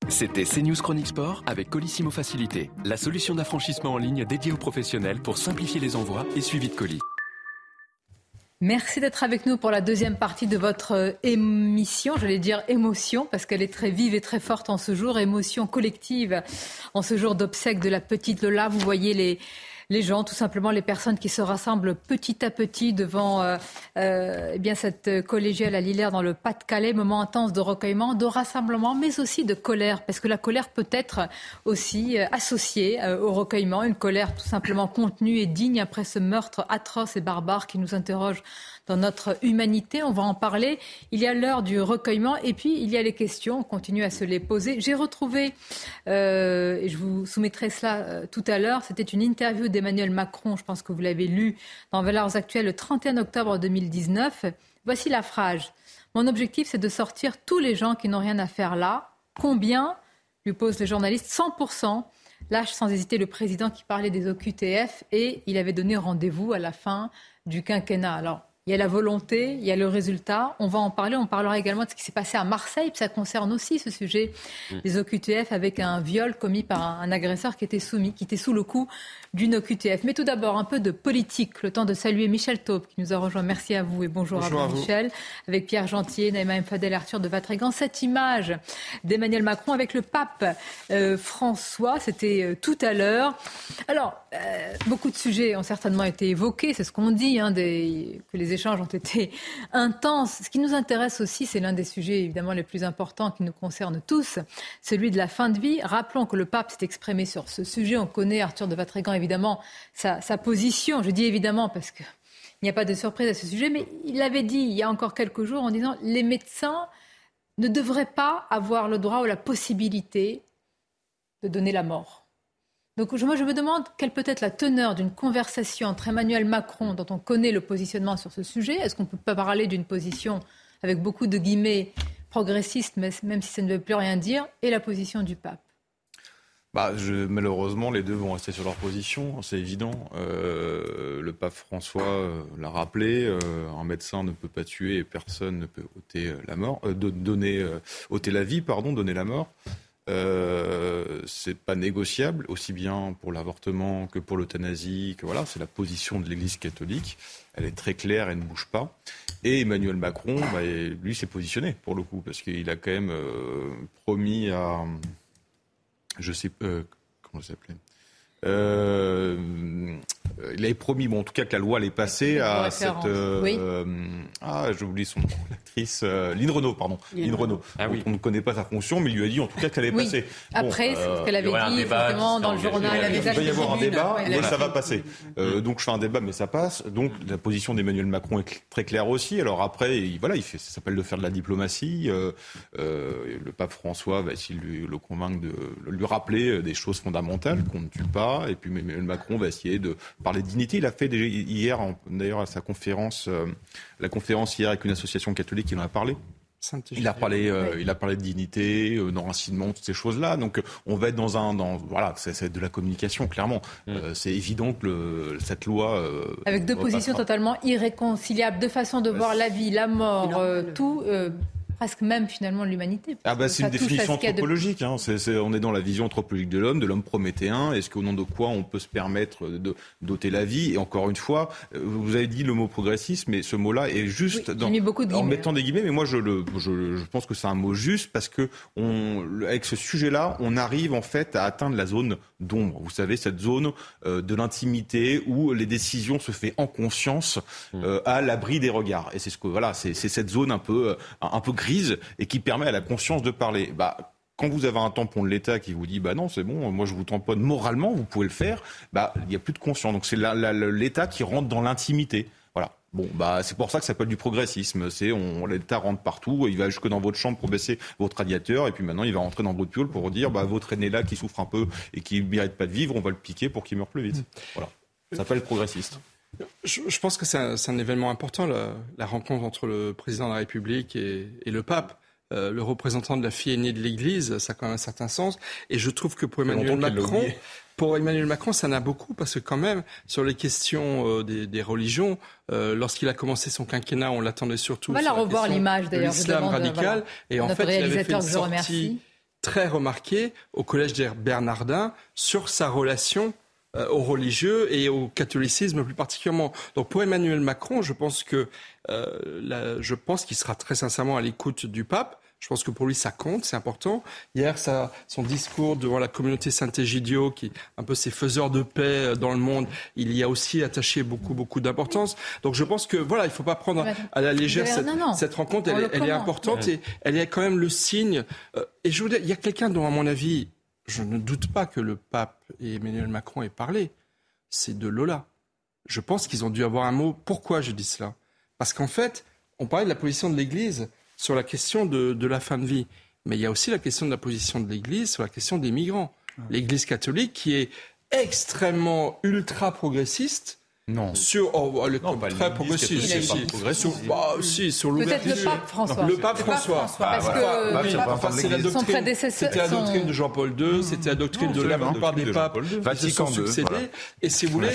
C'était CNews Chronique Sport avec Colissimo Facilité, la solution d'affranchissement en ligne dédiée aux professionnels pour simplifier les envois et suivi de colis. Merci d'être avec nous pour la deuxième partie de votre euh, émission, j'allais dire émotion, parce qu'elle est très vive et très forte en ce jour, émotion collective en ce jour d'obsèque de la petite Lola. Vous voyez les, les gens, tout simplement les personnes qui se rassemblent petit à petit devant euh, euh, eh bien cette collégiale à Lillers dans le Pas-de-Calais, moment intense de recueillement, de rassemblement, mais aussi de colère, parce que la colère peut être aussi euh, associée au recueillement, une colère tout simplement contenue et digne après ce meurtre atroce et barbare qui nous interroge dans notre humanité. On va en parler. Il y a l'heure du recueillement et puis il y a les questions. On continue à se les poser. J'ai retrouvé, euh, et je vous soumettrai cela euh, tout à l'heure, c'était une interview d'Emmanuel Macron, je pense que vous l'avez lu dans Valeurs Actuelles le 31 octobre 2019. Voici la phrase. Mon objectif, c'est de sortir tous les gens qui n'ont rien à faire là. Combien? lui posent les journalistes 100% lâche sans hésiter le président qui parlait des OQTF et il avait donné rendez-vous à la fin du quinquennat. Alors, il y a la volonté, il y a le résultat. On va en parler. On parlera également de ce qui s'est passé à Marseille. ça concerne aussi ce sujet mm. des OQTF avec un viol commis par un, agresseur qui était soumis, qui était sous le coup d'une OQTF. Mais tout d'abord, un peu de politique. Le temps de saluer Michel Taupe qui nous a rejoint. Merci à vous et bonjour, à, vous, Michel. Avec Pierre Gentier, Naïma Mfadel, Arthur de Vatrigan. Cette image d'Emmanuel Macron avec le pape euh, François, c'était euh, tout à l'heure. Alors, euh, beaucoup de sujets ont certainement été évoqués. C'est ce qu'on dit, hein, des, que les échanges ont été intenses. Ce qui nous intéresse aussi, c'est l'un des sujets évidemment les plus importants qui nous concernent tous, celui de la fin de vie. Rappelons que le pape s'est exprimé sur ce sujet. On connaît Arthur de Vatrigan évidemment sa, sa position. Je dis évidemment parce qu'il n'y a pas de surprise à ce sujet, mais il l'avait dit il y a encore quelques jours en disant les médecins ne devraient pas avoir le droit ou la possibilité de donner la mort. Donc moi, je me demande quelle peut être la teneur d'une conversation entre Emmanuel Macron, dont on connaît le positionnement sur ce sujet. Est-ce qu'on peut pas parler d'une position avec beaucoup de guillemets progressiste, même si ça ne veut plus rien dire, et la position du pape? Bah, malheureusement, les deux vont rester sur leur position, c'est évident. Euh, le pape François euh, l'a rappelé, euh, un médecin ne peut pas tuer et personne ne peut ôter la mort, donner, ôter la vie, pardon, donner la mort. Euh, c'est pas négociable, aussi bien pour l'avortement que pour l'euthanasie. Que voilà, c'est la position de l'Église catholique. Elle est très claire, elle ne bouge pas. Et Emmanuel Macron, bah, lui, s'est positionné pour le coup, parce qu'il a quand même euh, promis à, je sais, euh, comment s'appelait? Il avait promis, bon, en tout cas, que la loi allait passer à cette. Euh, euh, ah, j'oublie son nom, l'actrice euh, Lynn Renault, pardon. Lynn, Renault. Ah, oui. On ne connaît pas sa fonction, mais il lui a dit en tout cas qu'elle allait passer. Après, c'est ce qu'elle avait dit, effectivement, dans le journal. Il va y avoir un débat, mais ça va passer. donc, je fais un débat, mais ça passe. Donc, la position d'Emmanuel Macron est très claire aussi. Alors, après, il, voilà, il fait, ça s'appelle de faire de la diplomatie. le pape François va essayer de lui, le convaincre de lui rappeler des choses fondamentales qu'on ne tue pas. Et puis, Emmanuel Macron va essayer de parler dignité. Il a fait hier, d'ailleurs, à sa conférence, euh, la conférence hier avec une association catholique, il en a parlé. il a parlé, euh, il a parlé de dignité, euh, d'enracinement, toutes ces choses-là. Donc, on va être dans un, dans, voilà, c'est de la communication, clairement. Mm. Euh, c'est évident que le, cette loi. Avec deux positions totalement irréconciliables, deux façons de voir la vie, la mort, tout presque même finalement l'humanité. Ah bah c'est une définition anthropologique. Hein. on est dans la vision anthropologique de l'homme, de l'homme prométhéen. Est-ce qu'au nom de quoi on peut se permettre de doter la vie? Et encore une fois, euh, vous avez dit le mot progressisme, mais ce mot-là est juste dans, beaucoup de en mettant des guillemets. Mais moi, je, le, je, je pense que c'est un mot juste parce que on, avec ce sujet-là, on arrive en fait à atteindre la zone d'ombre. Vous savez, cette zone euh, de l'intimité où les décisions se font en conscience, mmh. euh, à l'abri des regards. Et c'est ce que voilà, c'est cette zone un peu un peu et qui permet à la conscience de parler. Bah, quand vous avez un tampon de l'État qui vous dit bah non c'est bon moi je vous tamponne moralement vous pouvez le faire bah il n'y a plus de conscience donc c'est l'État qui rentre dans l'intimité bon bah c'est pour ça que ça s'appelle du progressisme. C'est on l'État rentre partout il va jusque dans votre chambre pour baisser votre radiateur et puis maintenant il va rentrer dans votre piole pour dire bah votre aîné là qui souffre un peu et qui ne mérite pas de vivre on va le piquer pour qu'il meure plus vite. Voilà. Ça s'appelle progressiste. Je, pense que c'est un, événement important, la, rencontre entre le président de la République et, le pape. Euh, le représentant de la fille aînée de l'Église, ça a quand même un certain sens. Et je trouve que pour Emmanuel Macron, pour Emmanuel Macron, ça n'a beaucoup parce que quand même, sur les questions euh, des, religions, euh, lorsqu'il a commencé son quinquennat, on l'attendait surtout. Va la revoir l'image d'ailleurs. L'islam radical. Et en fait, il avait fait une sortie très remarquée au collège des Bernardins sur sa relation euh, aux religieux et au catholicisme plus particulièrement. Donc pour Emmanuel Macron, je pense que euh, je pense qu'il sera très sincèrement à l'écoute du pape. Je pense que pour lui, ça compte, c'est important. Hier, ça, son discours devant la communauté Saint-Égidio, qui est un peu ses faiseurs de paix euh, dans le monde, il y a aussi attaché beaucoup, beaucoup d'importance. Donc je pense que voilà, il ne faut pas prendre à la légère cette, rencontre. Elle, est importante et elle est quand même le signe. et je vous dis, il y a quelqu'un dont, à mon avis, je ne doute pas que le pape et Emmanuel Macron aient parlé. C'est de Lola. Je pense qu'ils ont dû avoir un mot. Pourquoi je dis cela? Parce qu'en fait, on parlait de la position de l'Église sur la question de, de, la fin de vie. Mais il y a aussi la question de la position de l'Église sur la question des migrants. Ah. L'Église catholique qui est extrêmement ultra progressiste non. Sur oh, le non, très progressiste. Si, si, sur, bah, si, sur Peut-être le pape François. Le pape François. parce que c'est la doctrine. C'était la doctrine de Jean-Paul II. C'était la doctrine de la plupart des papes qui se sont succédés. Et si vous voulez,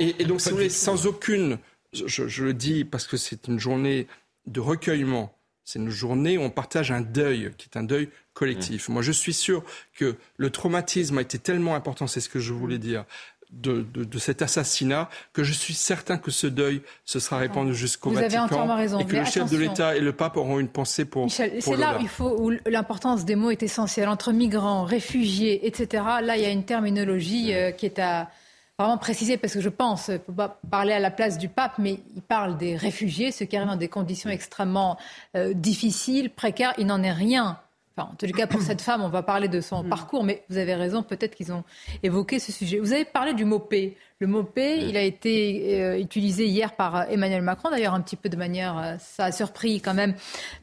et, donc si vous voulez, sans aucune, je, je le dis parce que c'est une journée de recueillement. C'est une journée où on partage un deuil, qui est un deuil collectif. Moi, je suis sûr que le traumatisme a été tellement important, c'est ce que je voulais dire, de, cet assassinat que je suis certain que ce deuil se sera répandu jusqu'au Vatican raison, et que le chef de l'État et le pape auront une pensée pour. Michel, c'est là où, il faut, où l'importance des mots est essentielle. Entre migrants, réfugiés, etc., là, il y a une terminologie euh, qui est à vraiment préciser parce que je pense, il ne pas parler à la place du pape, mais il parle des réfugiés, ceux qui arrivent dans des conditions extrêmement euh, difficiles, précaires. Il n'en est rien en tout cas, pour cette femme, on va parler de son mm. parcours, mais vous avez raison, peut-être qu'ils ont évoqué ce sujet. Vous avez parlé du mot paix. Le mot paix, il a été euh, utilisé hier par Emmanuel Macron, d'ailleurs un petit peu de manière, euh, ça a surpris quand même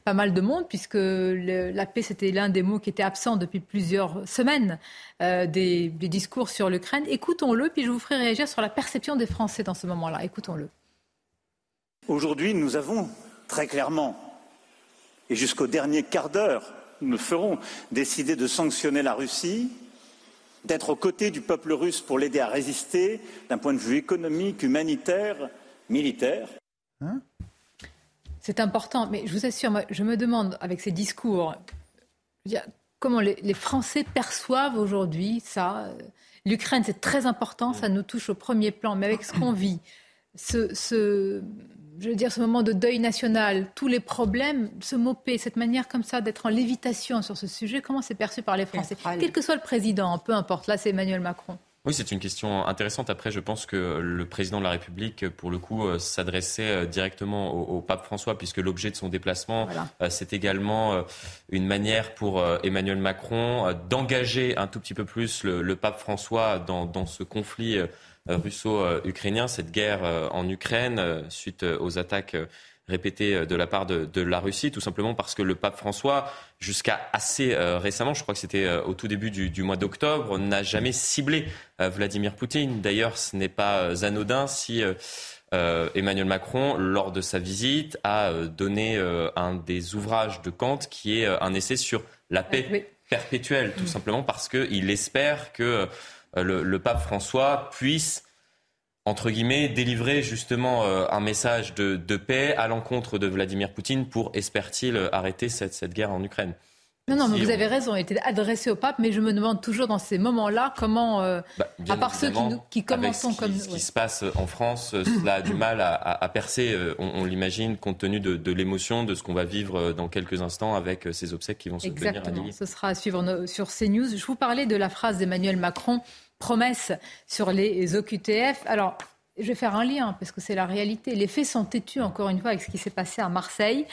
pas mal de monde, puisque la paix, c'était l'un des mots qui était absent depuis plusieurs semaines euh, des, des discours sur l'Ukraine. Écoutons-le, puis je vous ferai réagir sur la perception des Français dans ce moment-là. Écoutons-le. Aujourd'hui, nous avons très clairement, et jusqu'au dernier quart d'heure, le ferons, décider de sanctionner la Russie, d'être aux côtés du peuple russe pour l'aider à résister d'un point de vue économique, humanitaire, militaire. Hein? C'est important, mais je vous assure, je me demande, avec ces discours, comment les, Français perçoivent aujourd'hui ça? L'Ukraine, c'est très important, ça nous touche au premier plan, mais avec ce qu'on vit, ce, je veux dire, ce moment de deuil national, tous les problèmes, ce paix, cette manière comme ça d'être en lévitation sur ce sujet, comment c'est perçu par les Français Quel que soit le président, peu importe, là c'est Emmanuel Macron. Oui, c'est une question intéressante. Après, je pense que le président de la République, pour le coup, euh, s'adressait euh, directement au, pape François, puisque l'objet de son déplacement, euh, c'est également une manière pour Emmanuel Macron d'engager un tout petit peu plus le, pape François dans, dans ce conflit russo-ukrainien, cette guerre euh, en Ukraine, euh, suite aux attaques répétées de la part de, la Russie, tout simplement parce que le pape François, jusqu'à assez récemment, je crois que c'était au tout début du, mois d'octobre, n'a jamais ciblé Vladimir Poutine. D'ailleurs, ce n'est pas anodin si Emmanuel Macron, lors de sa visite, a donné un des ouvrages de Kant qui est un essai sur la paix perpétuelle, tout simplement parce qu'il espère que le, pape François puisse entre guillemets, délivrer justement un message de, paix à l'encontre de Vladimir Poutine pour, espère-t-il, arrêter cette guerre en Ukraine. Non, non, mais vous avez raison, il était adressé au pape, mais je me demande toujours dans ces moments-là comment, euh, bah, à part ceux qui, qui commençons ce comme... Ce qui se passe en France, euh, cela a du mal à, percer, euh, on, l'imagine, compte tenu de, l'émotion, de ce qu'on va vivre dans quelques instants avec ces obsèques qui vont se tenir à ce sera à suivre sur CNews. Je vous parlais de la phrase d'Emmanuel Macron, promesse sur les OQTF. Alors, je vais faire un lien parce que c'est la réalité. Les faits sont têtus, encore une fois, avec ce qui s'est passé à Marseille.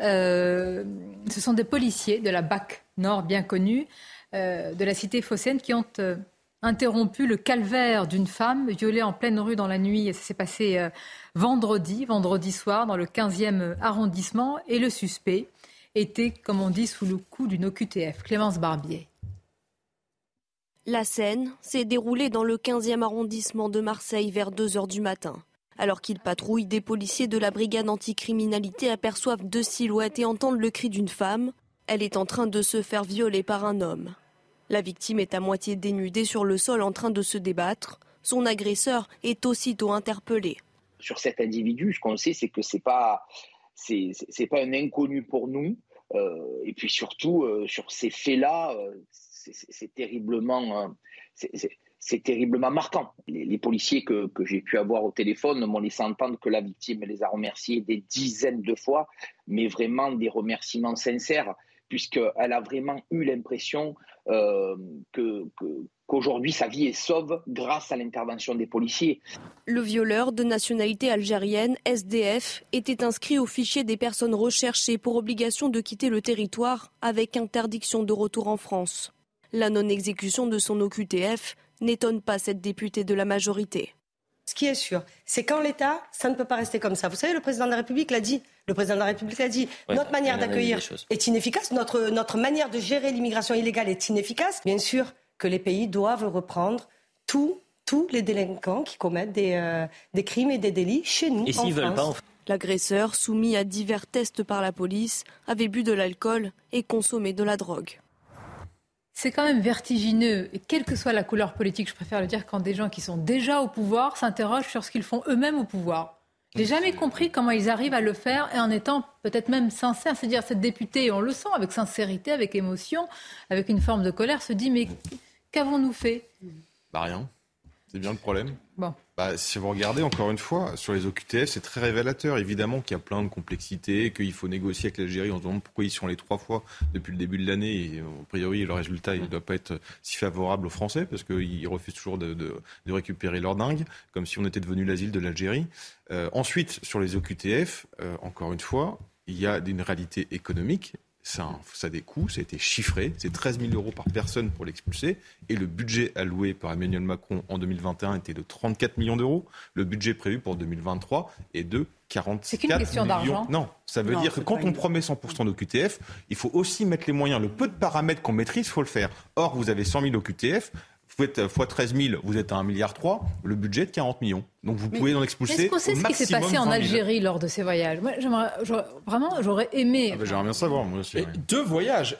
Euh, ce sont des policiers de la BAC Nord, bien connus, euh, de la cité phocéenne, qui ont euh, interrompu le calvaire d'une femme violée en pleine rue dans la nuit. Ça s'est passé vendredi, vendredi soir, dans le 15e arrondissement. Et le suspect était, comme on dit, sous le coup d'une OQTF. Clémence Barbier. La scène s'est déroulée dans le 15e arrondissement de Marseille vers 2 heures du matin. Alors qu'ils patrouillent, des policiers de la brigade anticriminalité aperçoivent deux silhouettes et entendent le cri d'une femme. Elle est en train de se faire violer par un homme. La victime est à moitié dénudée sur le sol en train de se débattre. Son agresseur est aussitôt interpellé. Sur cet individu, ce qu'on sait, c'est que c'est pas pas un inconnu pour nous. Euh, et puis surtout, euh, sur ces faits-là, euh, c'est terriblement, euh, c'est terriblement marquant. Les, policiers que, que j'ai pu avoir au téléphone m'ont laissé entendre que la victime les a remerciés des dizaines de fois, mais vraiment des remerciements sincères, puisqu'elle a vraiment eu l'impression euh, que, qu'aujourd'hui sa vie est sauve grâce à l'intervention des policiers. Le violeur de nationalité algérienne, SDF, était inscrit au fichier des personnes recherchées pour obligation de quitter le territoire avec interdiction de retour en France. La non-exécution de son OQTF n'étonne pas cette députée de la majorité. Ce qui est sûr, c'est qu'en l'État, ça ne peut pas rester comme ça. Vous savez, le président de la République l'a dit. Le président de la République l'a dit. notre manière d'accueillir est inefficace. Notre, notre manière de gérer l'immigration illégale est inefficace. Bien sûr que les pays doivent reprendre tous les délinquants qui commettent des, euh, des, crimes et des délits chez nous. Et s'ils veulent pas, L'agresseur, soumis à divers tests par la police, avait bu de l'alcool et consommé de la drogue. C'est quand même vertigineux, et quelle que soit la couleur politique, je préfère le dire, quand des gens qui sont déjà au pouvoir s'interrogent sur ce qu'ils font eux-mêmes au pouvoir. J'ai jamais compris comment ils arrivent à le faire et en étant peut-être même sincères. C'est-à-dire, cette députée, on le sent avec sincérité, avec émotion, avec une forme de colère, se dit Mais qu'avons-nous fait? Bah rien. C'est bien le problème. Bon. Bah, si vous regardez encore une fois sur les OQTF, c'est très révélateur. Évidemment qu'il y a plein de complexités, qu'il faut négocier avec l'Algérie. On se demande pourquoi ils sont les trois fois depuis le début de l'année. Et a priori, le résultat ne doit pas être si favorable aux Français parce qu'ils refusent toujours de, de, de, récupérer leur dingue, comme si on était devenu l'asile de l'Algérie. Euh, ensuite, sur les OQTF, euh, encore une fois, il y a une réalité économique ça, a des coûts, ça a été chiffré, c'est 13 000 euros par personne pour l'expulser, et le budget alloué par Emmanuel Macron en 2021 était de 34 millions d'euros. Le budget prévu pour 2023 est de 44 C'est qu'une question d'argent. Non, ça veut dire que quand on promet 100% d'OQTF, il faut aussi mettre les moyens. Le peu de paramètres qu'on maîtrise, il faut le faire. Or, vous avez 100 000 OQTF, vous êtes x 13 000, vous êtes à 1,3 milliard, le budget de 40 millions. Donc vous pouvez en expulser. Est-ce qu'on sait ce qui s'est passé en Algérie lors de ces voyages? Moi, vraiment, j'aurais aimé. Ah ben, j'aimerais bien savoir, moi aussi. Deux voyages,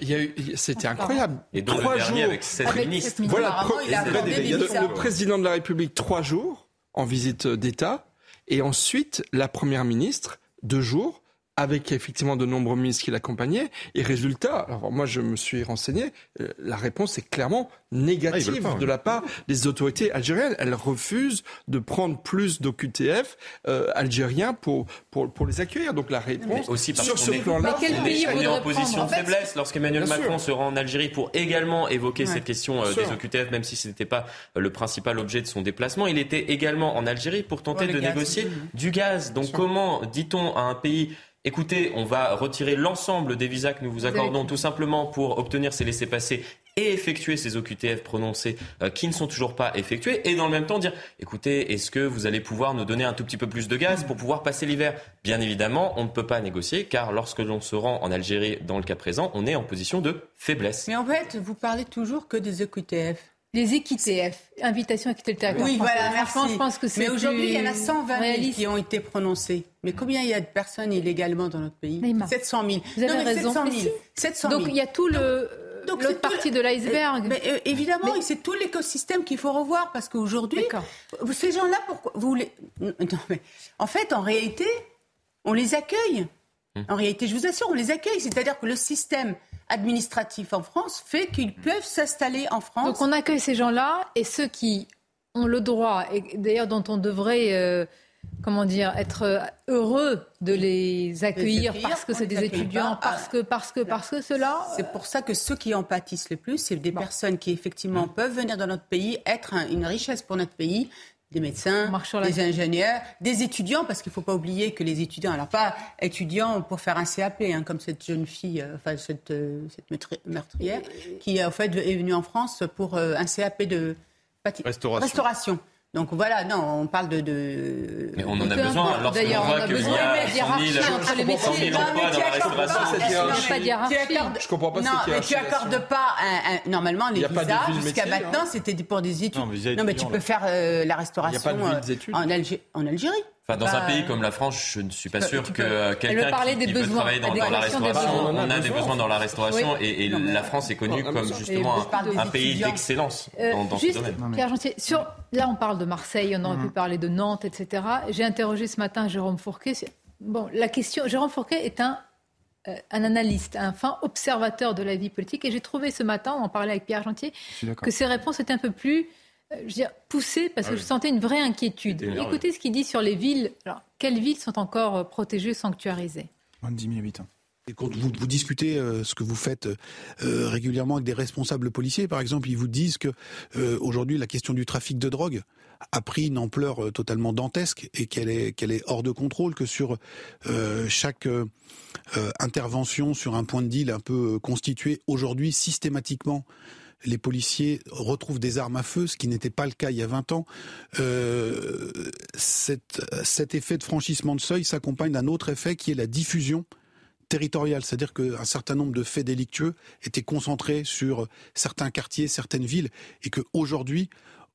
c'était incroyable. Et donc trois jours avec sept ministres. Voilà, le président de la République trois jours en visite d'État, et ensuite la première ministre deux jours avec effectivement de nombreux ministres qui l'accompagnaient. Et résultat, alors moi je me suis renseigné, euh, la réponse est clairement négative ah, de la part des autorités algériennes. Elles refusent de prendre plus d'OQTF euh, algériens pour, pour, pour, les accueillir. Donc la réponse aussi parce sur ce plan-là, on est en position de faiblesse. Lorsqu'Emmanuel Macron se rend en Algérie pour également évoquer cette question euh, des OQTF, même si ce n'était pas le principal objet de son déplacement, il était également en Algérie pour tenter de négocier du gaz. Donc comment dit-on à un pays écoutez, on va retirer l'ensemble des visas que nous vous accordons tout simplement pour obtenir ces laissés-passer et effectuer ces OQTF prononcés euh, qui ne sont toujours pas effectués et dans le même temps dire écoutez, est-ce que vous allez pouvoir nous donner un tout petit peu plus de gaz pour pouvoir passer l'hiver? Bien évidemment, on ne peut pas négocier car lorsque l'on se rend en Algérie dans le cas présent, on est en position de faiblesse. Mais en fait, vous parlez toujours que des OQTF. Les équitef, invitation à quitter le territoire. Oui, voilà, merci. Je pense que c'est Mais aujourd'hui, il y en a 120 000 qui ont été prononcés. Mais combien il y a de personnes illégalement dans notre pays 700 000. Vous avez raison. 700 000. 700 000. Donc il y a tout le l'autre partie de l'iceberg. Mais, euh, évidemment, c'est tout l'écosystème qu'il faut revoir parce qu'aujourd'hui, ces gens-là, pourquoi vous les... non, mais, en fait, en réalité, on les accueille. Hum. En réalité, je vous assure, on les accueille. C'est-à-dire que le système administratif en France fait qu'ils peuvent s'installer en France. Donc on accueille ces gens-là et ceux qui ont le droit, et d'ailleurs dont on devrait, euh, comment dire, être euh, heureux de les accueillir, parce que c'est des étudiants, parce que, parce que, parce que cela. C'est pour ça que ceux qui en pâtissent le plus, c'est des personnes qui effectivement mmh. peuvent venir dans notre pays, être une richesse pour notre pays, des médecins, des ingénieurs, des étudiants, parce qu'il ne faut pas oublier que les étudiants, alors pas étudiants pour faire un CAP, hein, comme cette jeune fille, euh, enfin cette, euh, cette meurtrière, qui en fait est venue en France pour euh, un CAP de restauration. restauration. Donc voilà, non, on parle de. de... Mais on en a besoin lorsqu'on voit qu'il y a 100 000, entre les métiers. emplois dans la restauration. Il n'y a pas de hiérarchie. Je comprends pas non, mais tu accordes pas un, normalement les visas jusqu'à maintenant c'était pour des études. Non, mais tu peux faire euh, la restauration euh, en Algérie. Enfin, dans un pays comme la France, je ne suis pas sûr que quelqu'un qui, qui veut travailler dans, la restauration, on a des besoins dans la restauration et, la France est connue comme justement un, pays d'excellence euh, dans, ce domaine. Pierre Gentier, sur, là on parle de Marseille, on aurait pu mhm. parler de Nantes, etc. J'ai interrogé ce matin Jérôme Fourquet. Bon, la question, Jérôme Fourquet est un euh, un analyste, un fin observateur de la vie politique. Et j'ai trouvé ce matin, on en parlait avec Pierre Gentier, que ses réponses étaient un peu plus euh, je veux dire, poussé parce que ah je sentais une vraie inquiétude. Écoutez ce qu'il dit sur les villes. Alors, quelles villes sont encore euh, protégées, sanctuarisées? Moins de 10 000 habitants. Et quand vous, vous discutez euh, ce que vous faites régulièrement avec des responsables policiers, par exemple, ils vous disent que aujourd'hui la question du trafic de drogue a pris une ampleur totalement dantesque et qu'elle est qu'elle est hors de contrôle, que sur chaque intervention sur un point de deal un peu constitué aujourd'hui systématiquement les policiers retrouvent des armes à feu, ce qui n'était pas le cas il y a 20 ans. Euh, cet effet de franchissement de seuil s'accompagne d'un autre effet qui est la diffusion territoriale, c'est-à-dire qu'un certain nombre de faits délictueux étaient concentrés sur certains quartiers, certaines villes, et qu'aujourd'hui,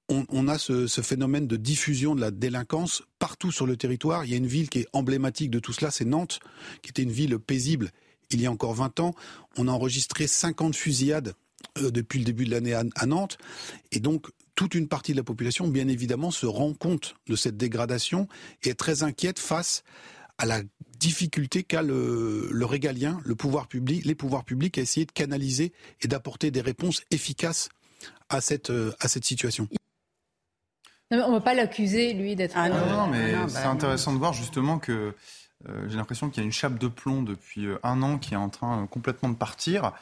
on, on, a ce, ce, phénomène de diffusion de la délinquance partout sur le territoire. Il y a une ville qui est emblématique de tout cela, c'est Nantes, qui était une ville paisible il y a encore 20 ans. On a enregistré 50 fusillades euh, depuis le début de l'année à, Nantes. Et donc, toute une partie de la population, bien évidemment, se rend compte de cette dégradation et est très inquiète face à la difficulté qu'a le, régalien, le pouvoir public, les pouvoirs publics à essayer de canaliser et d'apporter des réponses efficaces à cette, euh, à cette situation. on ne va pas l'accuser, lui, d'être... Ah non, non, mais c'est bah, intéressant de voir justement que euh, j'ai l'impression qu'il y a une chape de plomb depuis un an qui est en train complètement de partir.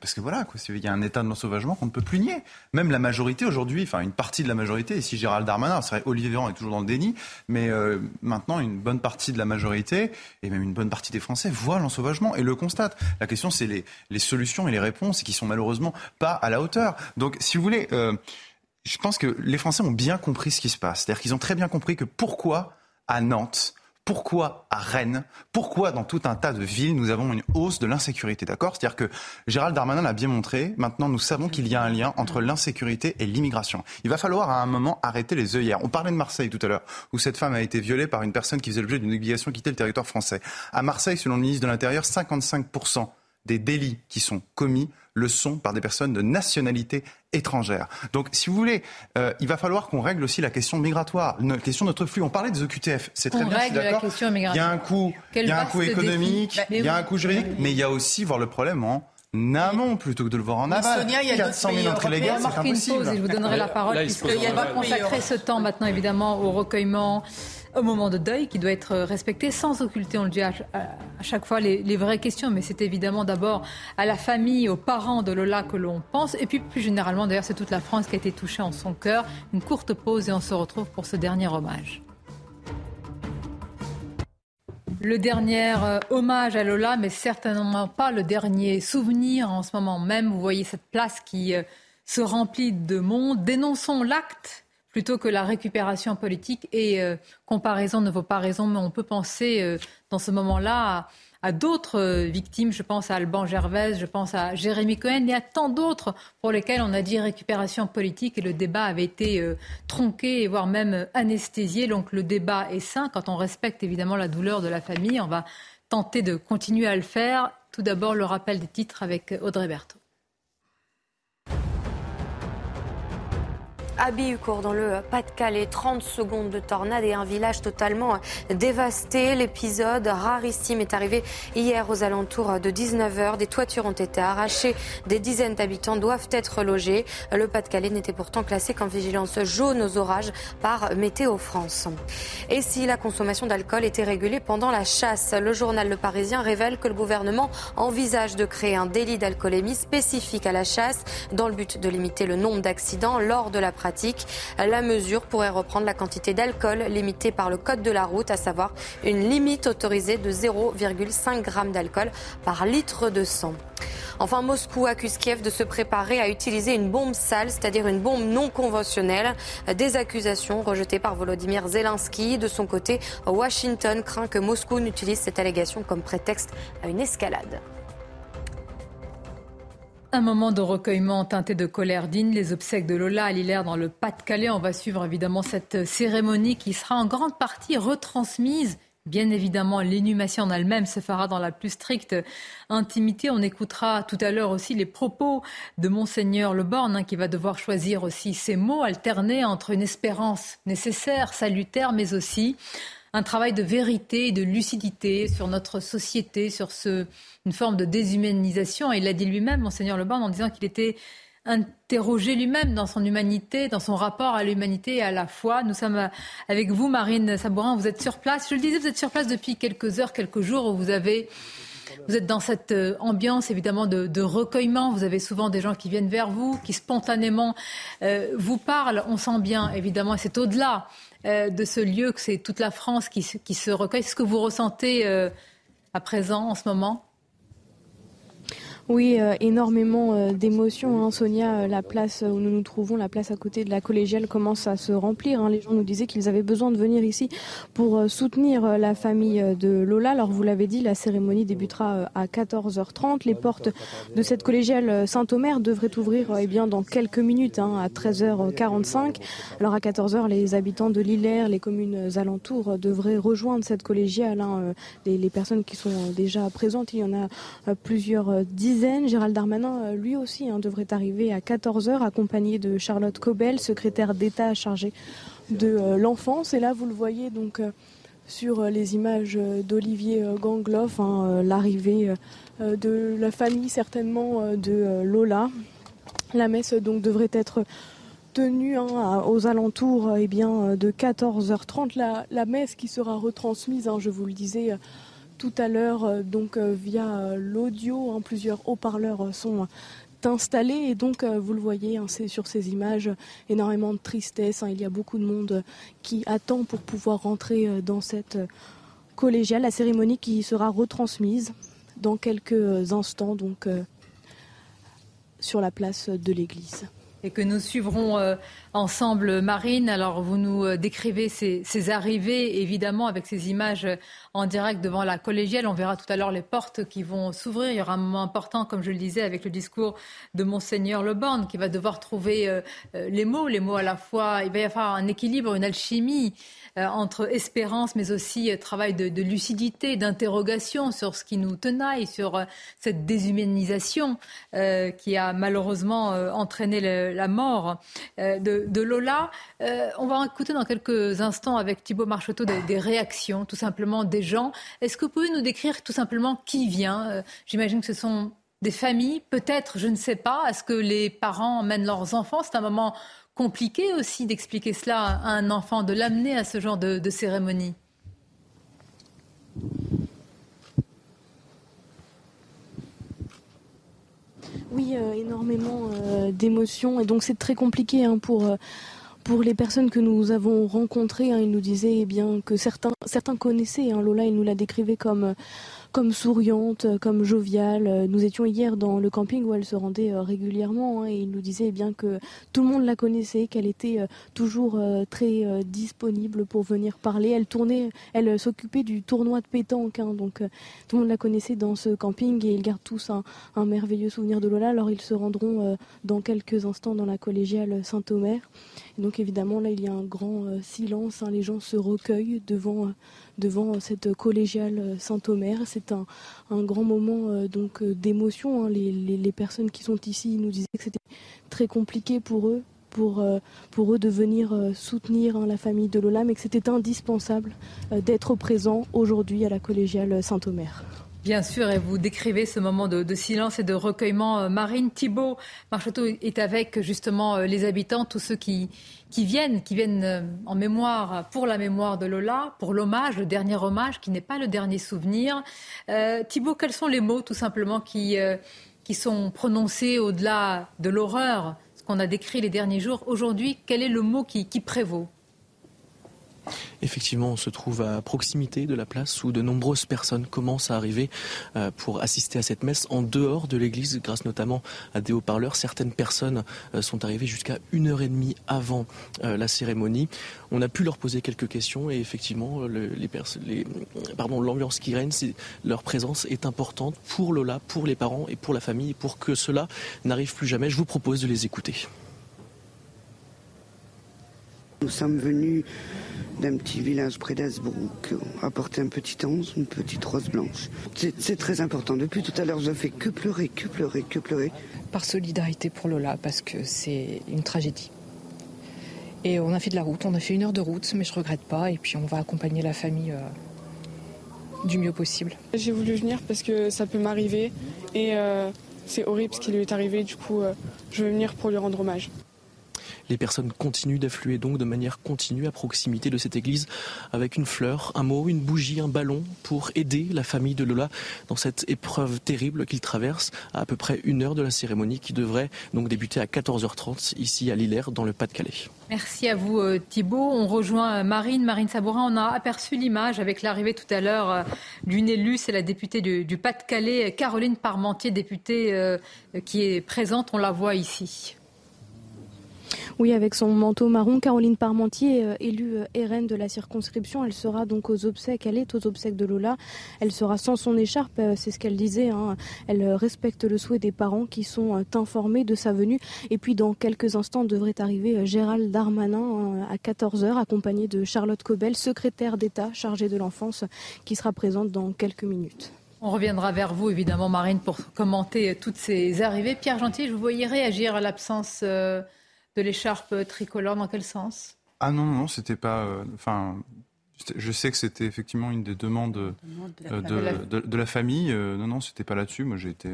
Parce que, voilà, il y a un état de l'ensauvagement qu'on ne peut plus nier. Même la majorité aujourd'hui, enfin une partie de la majorité, et si Gérald Darmanin, c'est vrai, Olivier Véran est toujours dans le déni, mais euh, maintenant une bonne partie de la majorité, et même une bonne partie des Français, voient l'ensauvagement et le constatent. La question, c'est les, les, solutions et les réponses qui sont malheureusement pas à la hauteur. Donc, si vous voulez, euh, je pense que les Français ont bien compris ce qui se passe. C'est-à-dire qu'ils ont très bien compris que pourquoi à Nantes, pourquoi à Rennes, pourquoi dans tout un tas de villes nous avons une hausse de l'insécurité, d'accord? C'est-à-dire que Gérald Darmanin l'a bien montré, maintenant nous savons qu'il y a un lien entre l'insécurité et l'immigration. Il va falloir à un moment arrêter les œillères. On parlait de Marseille tout à l'heure, où cette femme a été violée par une personne qui faisait l'objet d'une obligation de quitter le territoire français. À Marseille, selon le ministre de l'Intérieur, 55% des délits qui sont commis le sont par des personnes de nationalité étrangère. Donc, si vous voulez, euh, il va falloir qu'on règle aussi la question migratoire, la question de notre flux. On parlait des OQTF, c'est très bien, d'accord. Il y a un coût, il y a un coût économique, bah, il y a un coût juridique, mais il y a aussi voir le problème en amont plutôt que de le voir en aval. Sonia, il y a 400 000 entrées légales, c'est impossible. Une pause et je vous donnerai la parole, puisqu'on va consacrer ce temps maintenant, évidemment, au recueillement au moment de deuil qui doit être respecté sans occulter, on le dit à, chaque fois, les, vraies questions. Mais c'est évidemment d'abord à la famille, aux parents de Lola que l'on pense. Et puis plus généralement, d'ailleurs, c'est toute la France qui a été touchée en son cœur. Une courte pause et on se retrouve pour ce dernier hommage. Le dernier euh, hommage à Lola, mais certainement pas le dernier souvenir en ce moment même. Vous voyez cette place qui euh, se remplit de monde. Dénonçons l'acte plutôt que la récupération politique. Et euh, comparaison ne vaut pas raison, mais on peut penser euh, dans ce moment-là à d'autres euh, victimes. Je pense à Alban Gervais, je pense à Jérémy Cohen et à tant d'autres pour lesquels on a dit récupération politique et le débat avait été tronqué, voire même anesthésié. Donc le débat est sain quand on respecte évidemment la douleur de la famille. On va tenter de continuer à le faire. Tout d'abord, le rappel des titres avec Audrey Berthaud. À Bihucourt, dans le Pas-de-Calais. 30 secondes de tornade et un village totalement dévasté. L'épisode rarissime est arrivé hier aux alentours de 19h. Des toitures ont été arrachées. Des dizaines d'habitants doivent être logés. Le Pas-de-Calais n'était pourtant classé qu'en vigilance jaune aux orages par Météo France. Et si la consommation d'alcool était régulée pendant la chasse? Le journal Le Parisien révèle que le gouvernement envisage de créer un délit d'alcoolémie spécifique à la chasse dans le but de limiter le nombre d'accidents lors de la La mesure pourrait reprendre la quantité d'alcool limitée par le code de la route, à savoir une limite autorisée de 0,5 g d'alcool par litre de sang. Enfin, Moscou accuse Kiev de se préparer à utiliser une bombe sale, c'est-à-dire une bombe non conventionnelle. Des accusations rejetées par Volodymyr Zelensky. De son côté, Washington craint que Moscou n'utilise cette allégation comme prétexte à une escalade. Un moment de recueillement teinté de colère digne, les obsèques de Lola à Lillers dans le Pas-de-Calais. On va suivre évidemment cette cérémonie qui sera en grande partie retransmise. Bien évidemment, l'inhumation en elle-même se fera dans la plus stricte intimité. On écoutera tout à l'heure aussi les propos de Monseigneur Le Borne, hein, qui va devoir choisir aussi ses mots, alternés entre une espérance nécessaire, salutaire, mais aussi un travail de vérité et de lucidité sur notre société, sur ce, une forme de déshumanisation. Et il l'a dit lui-même, Monseigneur Leborn, en disant qu'il était interrogé lui-même dans son humanité, dans son rapport à l'humanité et à la foi. Nous sommes avec vous, Marine Sabourin. Vous êtes sur place. Je le disais, vous êtes sur place depuis quelques heures, quelques jours où vous avez vous êtes dans cette euh, ambiance évidemment de, recueillement. Vous avez souvent des gens qui viennent vers vous, qui spontanément euh, vous parlent. On sent bien évidemment, c'est au-delà euh, de ce lieu que c'est toute la France qui, qui se recueille. C'est ce que vous ressentez à présent, en ce moment? Oui, euh, énormément euh, d'émotions. Hein. Sonia, euh, la place où nous nous trouvons, la place à côté de la collégiale commence à se remplir. Hein. Les gens nous disaient qu'ils avaient besoin de venir ici pour soutenir la famille de Lola. Alors vous l'avez dit, la cérémonie débutera à 14h30. Les portes de cette collégiale Saint-Omer devraient ouvrir eh bien, dans quelques minutes, hein, à 13h45. Alors à 14h, les habitants de Lillers, les communes alentours devraient rejoindre cette collégiale. Les, les, personnes qui sont déjà présentes, il y en a plusieurs dizaines Gérald Darmanin, euh, lui aussi, hein, devrait arriver à 14h, accompagné de Charlotte Cobel, secrétaire d'État chargée de euh, l'enfance. Et là, vous le voyez donc euh, sur les images d'Olivier Gangloff, hein, l'arrivée de la famille certainement de Lola. La messe donc devrait être tenue hein, aux alentours eh bien, de 14h30. La, la, messe qui sera retransmise, je vous le disais, tout à l'heure, euh, donc euh, via euh, l'audio, hein, plusieurs haut-parleurs sont installés. Et donc vous le voyez hein, sur ces images énormément de tristesse hein. il y a beaucoup de monde qui attend pour pouvoir rentrer dans cette collégiale. La cérémonie qui sera retransmise dans quelques instants donc sur la place de l'église et que nous suivrons euh, ensemble, Marine. Alors, vous nous euh, décrivez ces, ces, arrivées, évidemment, avec ces images euh, en direct devant la collégiale. On verra tout à l'heure les portes qui vont s'ouvrir. Il y aura un moment important, comme je le disais, avec le discours de Monseigneur Le Borne, qui va devoir trouver les mots, les mots à la fois. Il va y avoir un équilibre, une alchimie. Euh, entre espérance, mais aussi euh, travail de, lucidité, d'interrogation sur ce qui nous tenaille, sur euh, cette déshumanisation qui a malheureusement entraîné la mort de, Lola. on va écouter dans quelques instants avec Thibault Marcheteau des, réactions, tout simplement des gens. Est-ce que vous pouvez nous décrire tout simplement qui vient J'imagine que ce sont des familles, peut-être, je ne sais pas. Est-ce que les parents emmènent leurs enfants? C'est un moment compliqué aussi d'expliquer cela à un enfant, de l'amener à ce genre de, cérémonie Oui, euh, énormément euh, d'émotions. Et donc c'est très compliqué hein, pour, euh, pour les personnes que nous avons rencontrées. Hein. ils nous disaient eh bien, que certains, certains connaissaient hein. Lola, il nous la décrivait comme comme souriante, comme joviale. Nous étions hier dans le camping où elle se rendait euh, régulièrement hein, et il nous disait eh bien que tout le monde la connaissait, qu'elle était euh, toujours euh, très disponible pour venir parler. Elle tournait, elle s'occupait du tournoi de pétanque, hein, donc tout le monde la connaissait dans ce camping et ils gardent tous un, merveilleux souvenir de Lola. Alors ils se rendront dans quelques instants dans la collégiale Saint-Omer. Donc évidemment là il y a un grand silence, hein. les gens se recueillent devant devant cette collégiale Saint-Omer. C'est un, grand moment euh, donc euh, d'émotion. Hein. Les, personnes qui sont ici nous disaient que c'était très compliqué pour eux. Pour, euh, eux de venir soutenir hein, la famille de Lola, mais que c'était indispensable d'être présent aujourd'hui à la collégiale Saint-Omer. Bien sûr, et vous décrivez ce moment de, silence et de recueillement. Euh, Marine Thibault, Marcheteau est avec justement euh, les habitants, tous ceux qui, viennent, qui viennent euh, en mémoire, pour la mémoire de Lola, pour l'hommage, le dernier hommage, qui n'est pas le dernier souvenir. Thibault, quels sont les mots tout simplement qui, qui sont prononcés au-delà de l'horreur, ce qu'on a décrit les derniers jours? Aujourd'hui, quel est le mot qui prévaut? Effectivement, on se trouve à proximité de la place où de nombreuses personnes commencent à arriver euh, pour assister à cette messe en dehors de l'église, grâce notamment à des haut-parleurs. Certaines personnes euh, sont arrivées jusqu'à une heure et demie avant euh, la cérémonie. On a pu leur poser quelques questions et effectivement, l'ambiance qui règne, leur présence est importante pour Lola, pour les parents et pour la famille, pour que cela n'arrive plus jamais. Je vous propose de les écouter. Nous sommes venus d'un petit village près d'Asbrook, apporter un petit ange, une petite rose blanche. C'est très important. Depuis tout à l'heure, je ne fais que pleurer, que pleurer, que pleurer. Par solidarité pour Lola, parce que c'est une tragédie. Et on a fait de la route, on a fait une heure de route, mais je regrette pas. Et puis on va accompagner la famille euh, du mieux possible. J'ai voulu venir parce que ça peut m'arriver et euh, c'est horrible ce qui lui est arrivé. Du coup, euh, je veux venir pour lui rendre hommage. Les personnes continuent d'affluer donc de manière continue à proximité de cette église avec une fleur, un mot, une bougie, un ballon pour aider la famille de Lola dans cette épreuve terrible qu'il traverse à à peu près une heure de la cérémonie qui devrait donc débuter à 14h30 ici à Lillers dans le Pas-de-Calais. Merci à vous euh, Thibault. On rejoint euh, Marine. Marine Sabourin, on a aperçu l'image avec l'arrivée tout à l'heure euh, d'une élue, c'est la députée du, Pas-de-Calais, Caroline Parmentier, députée qui est présente, on la voit ici. Oui, avec son manteau marron, Caroline Parmentier, euh, élue euh, RN de la circonscription, elle sera donc aux obsèques. Elle est aux obsèques de Lola. Elle sera sans son écharpe, euh, c'est ce qu'elle disait. Hein. Elle respecte le souhait des parents qui sont informés de sa venue. Et puis, dans quelques instants, devrait arriver Gérald Darmanin à 14h, accompagné de Charlotte Cobel, secrétaire d'État chargée de l'enfance, qui sera présente dans quelques minutes. On reviendra vers vous, évidemment, Marine, pour commenter toutes ces arrivées. Pierre Gentil, je vous voyais réagir à l'absence de l'écharpe tricolore Dans quel sens? Ah non, non, c'était pas. Euh, enfin, je sais que c'était effectivement une des demandes de, de, la, famille. Euh, non, non, c'était pas là-dessus. Moi, j'ai été.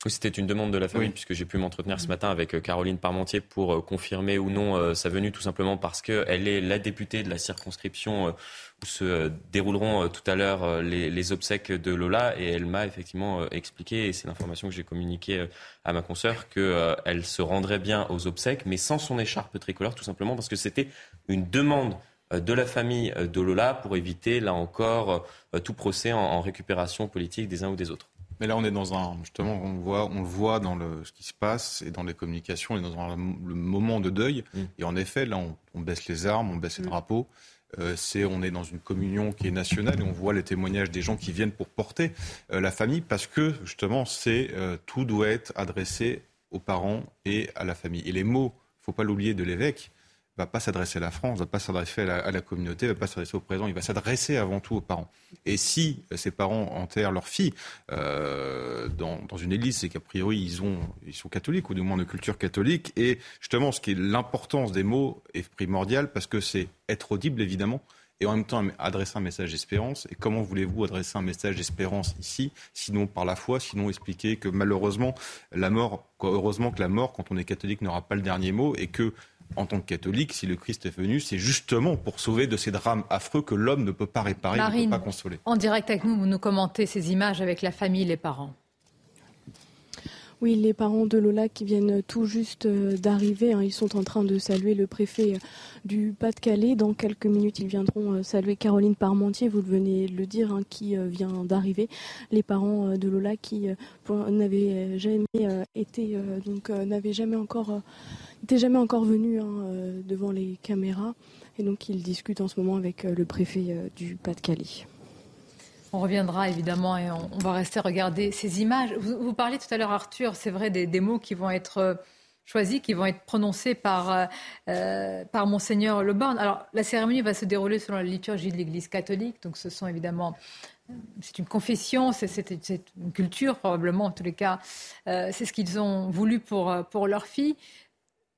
Euh, oui, c'était une demande de la famille, puisque j'ai pu m'entretenir ce matin avec Caroline Parmentier pour confirmer ou non sa venue, tout simplement parce qu'elle est la députée de la circonscription où se euh, dérouleront euh, tout à l'heure euh, les, obsèques de Lola. Et elle m'a effectivement expliqué, et c'est l'information que j'ai communiquée à ma consoeur, qu'elle se rendrait bien aux obsèques, mais sans son écharpe tricolore, tout simplement parce que c'était une demande de la famille de Lola pour éviter, là encore, tout procès en, récupération politique des uns ou des autres. Mais là, on est dans un justement, on le voit, on le voit dans le, ce qui se passe et dans les communications, et dans un, le moment de deuil. Mm. Et en effet, là, on, baisse les armes, on baisse les mm. drapeaux. Euh, c'est on est dans une communion qui est nationale et on voit les témoignages des gens qui viennent pour porter euh, la famille parce que justement c'est euh, tout doit être adressé aux parents et à la famille. Et les mots, faut pas l'oublier, de l'évêque va pas s'adresser à la France, va pas s'adresser à, la communauté, va pas s'adresser au présent, il va s'adresser avant tout aux parents. Et si ces parents enterrent leur fille dans, dans, une église, c'est qu'a priori ils, ont, ils sont catholiques, ou du moins de culture catholique. Et justement, ce qui est l'importance des mots est primordial parce que c'est être audible, évidemment, et en même temps adresser un message d'espérance. Et comment voulez-vous adresser un message d'espérance ici, sinon par la foi, sinon expliquer que malheureusement, la mort, heureusement que la mort, quand on est catholique, n'aura pas le dernier mot, et que en tant que catholique, si le Christ est venu, c'est justement pour sauver de ces drames affreux que l'homme ne peut pas réparer, ne peut pas consoler. En direct avec nous, vous nous commentez ces images avec la famille, les parents. Oui, les parents de Lola qui viennent tout juste euh, d'arriver, hein, ils sont en train de saluer le préfet euh, du Pas-de-Calais. Dans quelques minutes, ils viendront euh, saluer Caroline Parmentier, vous venez de le dire, hein, qui vient d'arriver. Les parents de Lola qui n'avaient jamais été, donc n'avaient jamais encore, été jamais encore venus hein, devant les caméras. Et donc, ils discutent en ce moment avec le préfet du Pas-de-Calais. On reviendra évidemment et on, va rester regarder ces images. Vous, vous parliez tout à l'heure, Arthur, c'est vrai, des, mots qui vont être euh, choisis, qui vont être prononcés par, euh, euh, par Monseigneur Le Born. Alors, la cérémonie va se dérouler selon la liturgie de l'Église catholique, donc ce sont évidemment. C'est une confession, c'est une culture probablement, en tous les cas. c'est ce qu'ils ont voulu pour, pour leur fille.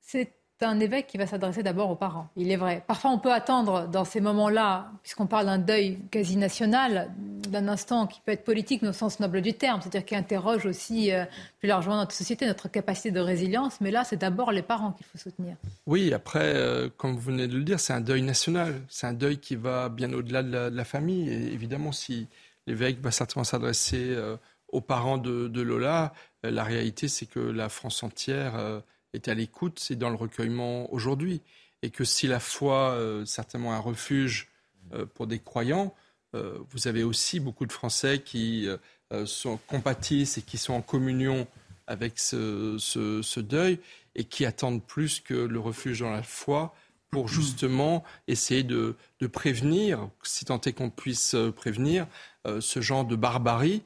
C'est un évêque qui va s'adresser d'abord aux parents. Il est vrai. Parfois, on peut attendre dans ces moments-là, puisqu'on parle d'un deuil quasi national, d'un instant qui peut être politique, mais au sens noble du terme, c'est-à-dire qui interroge aussi euh, plus largement notre société, notre capacité de résilience. Mais là, c'est d'abord les parents qu'il faut soutenir. Oui, après, euh, comme vous venez de le dire, c'est un deuil national. C'est un deuil qui va bien au-delà de, la famille. Et évidemment, si l'évêque va certainement s'adresser euh, aux parents de, de Lola, la réalité, c'est que la France entière est à l'écoute, c'est dans le recueillement aujourd'hui. Et que si la foi, euh, certainement un refuge euh, pour des croyants, euh, vous avez aussi beaucoup de Français qui sont compatissent et qui sont en communion avec ce, deuil et qui attendent plus que le refuge dans la foi pour justement essayer de, prévenir, si tant est qu'on puisse prévenir, ce genre de barbarie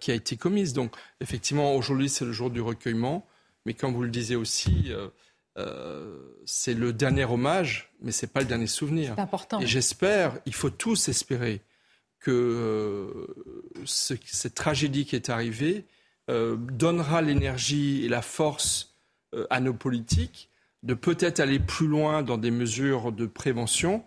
qui a été commise. Donc effectivement, aujourd'hui, c'est le jour du recueillement mais comme vous le disiez aussi, euh, euh, c'est le dernier hommage, mais ce n'est pas le dernier souvenir. C'est important. Et j'espère, il faut tous espérer que euh, cette tragédie qui est arrivée donnera l'énergie et la force à nos politiques de peut-être aller plus loin dans des mesures de prévention,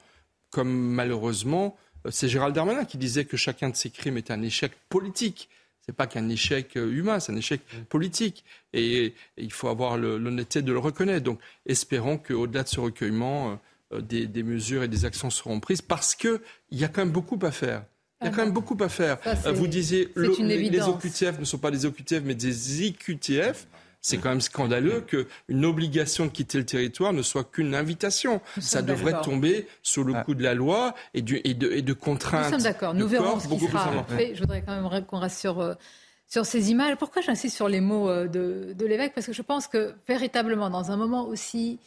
comme malheureusement, c'est Gérald Darmanin qui disait que chacun de ces crimes est un échec politique n'est pas qu'un échec euh, humain, c'est un échec mm. politique. Et, il faut avoir l'honnêteté de le reconnaître. Donc, espérons qu'au-delà de ce recueillement, euh, des, mesures et des actions seront prises parce qu'il y a quand même beaucoup à faire. Il y a quand même beaucoup à faire. Euh, vous disiez, les OQTF ne sont pas des OQTF, mais des IQTF. C'est quand même scandaleux qu'une obligation de quitter le territoire ne soit qu'une invitation. Ça devrait tomber sous le coup de la loi et, du, et, de, et de contraintes. Nous sommes d'accord. Nous verrons ce qui sera fait. Je voudrais quand même qu'on reste sur, euh, sur ces images. Pourquoi j'insiste sur les mots euh, de, de l'évêque? Parce que je pense que véritablement, dans un moment aussi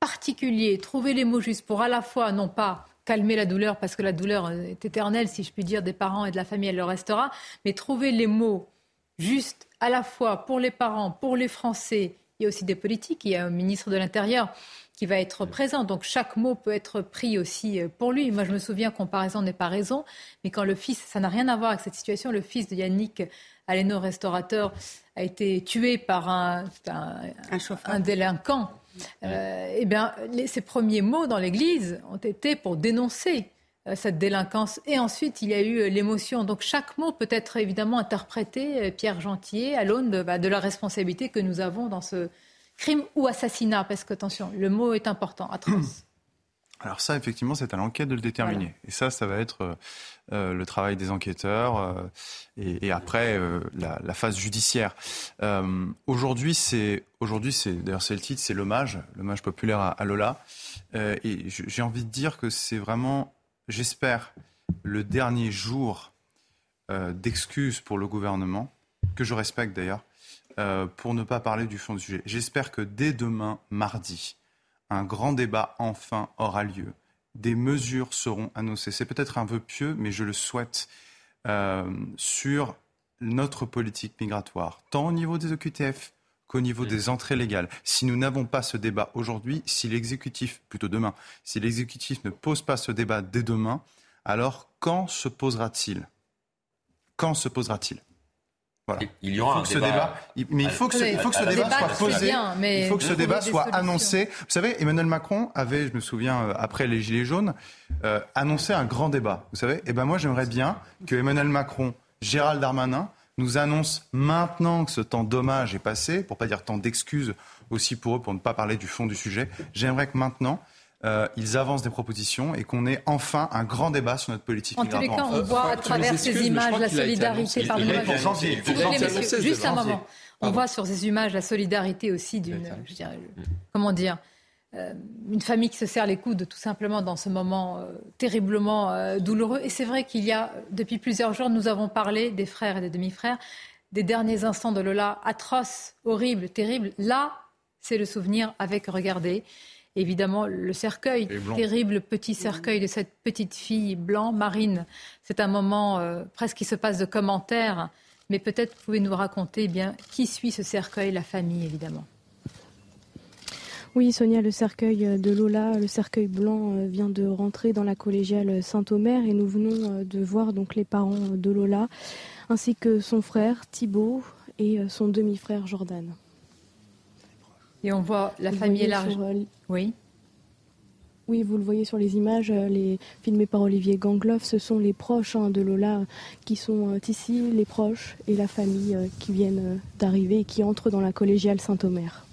particulier, trouver les mots justes pour à la fois, non pas calmer la douleur, parce que la douleur est éternelle, si je puis dire, des parents et de la famille, elle le restera, mais trouver les mots justes à la fois pour les parents, pour les Français. Il y a aussi des politiques. Il y a un ministre de l'Intérieur qui va être présent. Donc chaque mot peut être pris aussi euh, pour lui. Moi, je me souviens, comparaison n'est pas raison, mais quand le fils, ça n'a rien à voir avec cette situation, le fils de Yannick Aleno, restaurateur, a été tué par un, un, délinquant. Euh, eh bien, ses premiers mots dans l'Église ont été pour dénoncer euh, cette délinquance. Et ensuite, il y a eu euh, l'émotion. Donc chaque mot peut être évidemment interprété, euh, Pierre Gentier, à l'aune de, bah, de, la responsabilité que nous avons dans ce crime ou assassinat. Parce que, attention, le mot est important, atroce. Alors ça, effectivement, c'est à l'enquête de le déterminer. Et ça, ça va être le travail des enquêteurs et, après la, phase judiciaire. aujourd'hui, c'est aujourd'hui, c'est d'ailleurs c'est le titre, c'est l'hommage, l'hommage populaire à, à Lola. et j'ai envie de dire que c'est vraiment j'espère, le dernier jour euh, d'excuses pour le gouvernement, que je respecte d'ailleurs, euh, pour ne pas parler du fond du sujet. J'espère que dès demain, mardi, un grand débat enfin aura lieu. Des mesures seront annoncées. C'est peut-être un vœu pieux, mais je le souhaite, euh, sur notre politique migratoire, tant au niveau des OQTF qu'au niveau mm. des entrées légales. Si nous n'avons pas ce débat aujourd'hui, si l'exécutif, plutôt demain, si l'exécutif ne pose pas ce débat dès demain, alors quand se posera-t-il? Quand se posera-t-il? Voilà. Il y aura un débat. mais il faut que ce, il faut que ce débat soit posé. il faut que ce débat soit annoncé. Vous savez, Emmanuel Macron avait, je me souviens, euh, après les Gilets jaunes, euh, annoncé un grand débat. Vous savez, et eh ben moi j'aimerais bien que Emmanuel Macron, Gérald Darmanin nous annonce maintenant que ce temps dommage est passé, pour pas dire temps d'excuses aussi pour eux, pour ne pas parler du fond du sujet. J'aimerais que maintenant, euh, ils avancent des propositions et qu'on ait enfin un grand débat sur notre politique en tous les cas, on voit à travers ces images la solidarité. Pardon, juste un moment. On voit sur ces images la solidarité aussi d'une, comment dire, euh, une famille qui se serre les coudes tout simplement dans ce moment euh, terriblement douloureux. Et c'est vrai qu'il y a, depuis plusieurs jours, nous avons parlé des frères et des demi-frères, des derniers instants de Lola, atroces, horribles, terribles. Là, c'est le souvenir avec, regardez, évidemment le cercueil, terrible petit cercueil de cette petite fille blanc, Marine. C'est un moment euh, presque qui se passe de commentaires, mais peut-être pouvez-nous raconter eh bien qui suit ce cercueil, la famille évidemment. Oui, Sonia, le cercueil de Lola, le cercueil blanc euh, vient de rentrer dans la collégiale Saint-Omer et nous venons euh, de voir donc les parents de Lola ainsi que son frère Thibault et son demi-frère Jordan. Et on voit la famille élargie. Euh, oui. Oui, vous le voyez sur les images, euh, les filmés par Olivier Gangloff, ce sont les proches hein, de Lola qui sont euh, ici, les proches et la famille qui viennent d'arriver et qui entrent dans la collégiale Saint-Omer.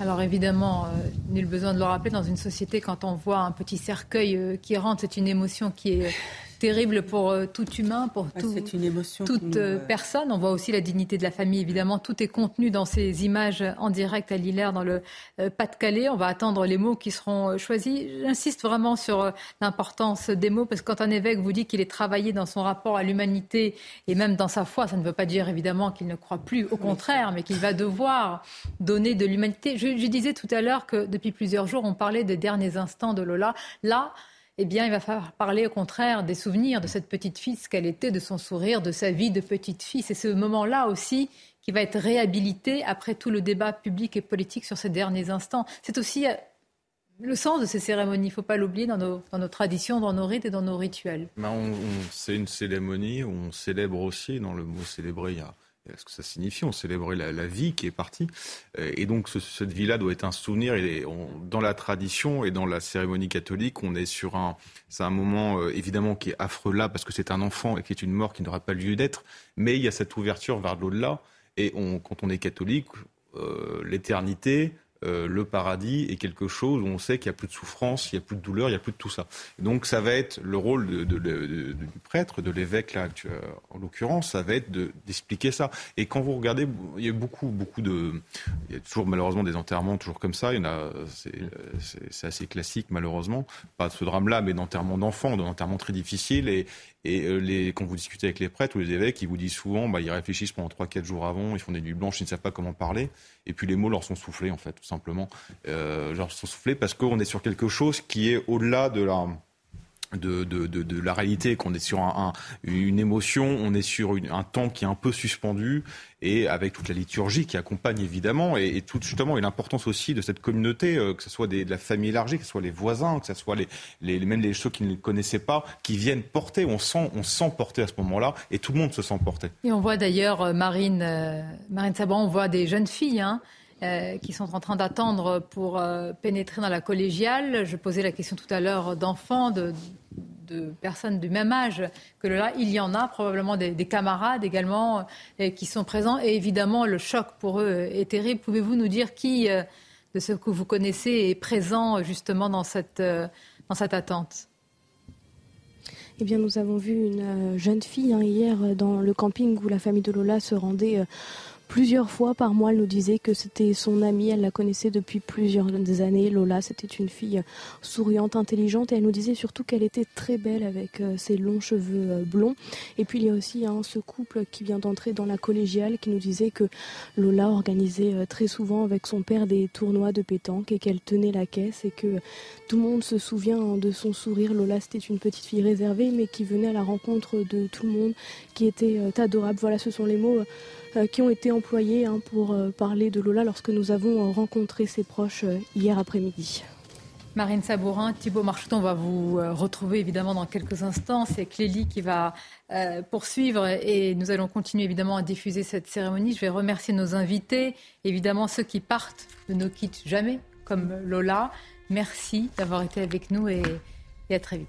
Alors évidemment, nul besoin de le rappeler, dans une société, quand on voit un petit cercueil qui rentre, c'est une émotion qui est terrible pour euh, tout humain, pour une émotion toute euh, personne. On voit aussi la dignité de la famille, évidemment. Tout est contenu dans ces images en direct à Lillers, dans le euh, Pas-de-Calais. On va attendre les mots qui seront choisis. J'insiste vraiment sur l'importance des mots, parce que quand un évêque vous dit qu'il est travaillé dans son rapport à l'humanité et même dans sa foi, ça ne veut pas dire évidemment qu'il ne croit plus, au contraire, mais qu'il va devoir donner de l'humanité. Je, je disais tout à l'heure que depuis plusieurs jours, on parlait des derniers instants de Lola. Là, eh bien, il va falloir parler au contraire des souvenirs de cette petite fille, ce qu'elle était, de son sourire, de sa vie de petite fille. C'est ce moment-là aussi qui va être réhabilité après tout le débat public et politique sur ces derniers instants. C'est aussi euh, le sens de ces cérémonies. Il ne faut pas l'oublier dans nos, dans nos, traditions, dans nos rites et dans nos rituels. Ben, c'est une cérémonie où on célèbre aussi, dans le mot célébrer, il y a ce que ça signifie. On célébrait la, vie qui est partie. Euh, et donc, cette vie-là doit être un souvenir. Et dans la tradition et dans la cérémonie catholique, on est sur un. C'est un moment, euh, évidemment, qui est affreux là, parce que c'est un enfant et qui est une mort qui n'aura pas lieu d'être. Mais il y a cette ouverture vers l'au-delà. Et quand on est catholique, euh, l'éternité, euh, le paradis est quelque chose où on sait qu'il n'y a plus de souffrance, il n'y a plus de douleur, il n'y a plus de tout ça. donc ça va être le rôle du prêtre, de l'évêque là, en l'occurrence, ça va être d'expliquer ça. Et quand vous regardez, il y a beaucoup, beaucoup de, il y a toujours malheureusement des enterrements toujours comme ça. Il y en a, c'est assez classique malheureusement, pas de ce drame-là, mais d'enterrements d'enfants, d'enterrements très difficiles et, et euh, les, quand vous discutez avec les prêtres ou les évêques, ils vous disent souvent, bah, ils réfléchissent pendant 3-4 jours avant, ils font des nuits blanches, ils ne savent pas comment parler. Et puis les mots leur sont soufflés, en fait, tout simplement. Euh, leur sont soufflés parce qu'on est sur quelque chose qui est au-delà de la de, de, de, la réalité, qu'on est sur un, une émotion, on est sur un temps qui est un peu suspendu, et avec toute la liturgie qui accompagne évidemment, et, tout justement, et l'importance aussi de cette communauté, euh, que ce soit des, de la famille élargie, que ce soit les voisins, que ce soit les, les, même les ceux qui ne connaissaient pas, qui viennent porter, on sent, on sent porter à ce moment-là, et tout le monde se sent porté. Et on voit d'ailleurs euh, Marine, euh, Marine Sabran, on voit des jeunes filles, hein, euh, qui sont en train d'attendre pour euh, pénétrer dans la collégiale. Je posais la question tout à l'heure d'enfants, de, personnes du même âge que là. Il y en a probablement des, camarades également euh, qui sont présents. Et évidemment, le choc pour eux est terrible. Pouvez-vous nous dire qui de ceux que vous connaissez est présent justement dans cette, dans cette attente? Eh bien, nous avons vu une jeune fille hein, hier dans le camping où la famille de Lola se rendait Plusieurs fois par mois, elle nous disait que c'était son amie, elle la connaissait depuis plusieurs années. Lola, c'était une fille souriante, intelligente, et elle nous disait surtout qu'elle était très belle avec euh, ses longs cheveux euh, blonds. Et puis il y a aussi hein, ce couple qui vient d'entrer dans la collégiale qui nous disait que Lola organisait euh, très souvent avec son père des tournois de pétanque et qu'elle tenait la caisse et que tout le monde se souvient hein, de son sourire. Lola, c'était une petite fille réservée, mais qui venait à la rencontre de tout le monde, qui était adorable. Voilà, ce sont les mots euh, qui ont été employés hein, pour euh, parler de Lola lorsque nous avons euh, rencontré ses proches hier après-midi. Marine Sabourin, Thibault Marcheton va vous retrouver évidemment dans quelques instants. C'est Clélie qui va poursuivre et nous allons continuer évidemment à diffuser cette cérémonie. Je vais remercier nos invités, évidemment ceux qui partent ne nous quittent jamais, comme Lola. Merci d'avoir été avec nous et, à très vite.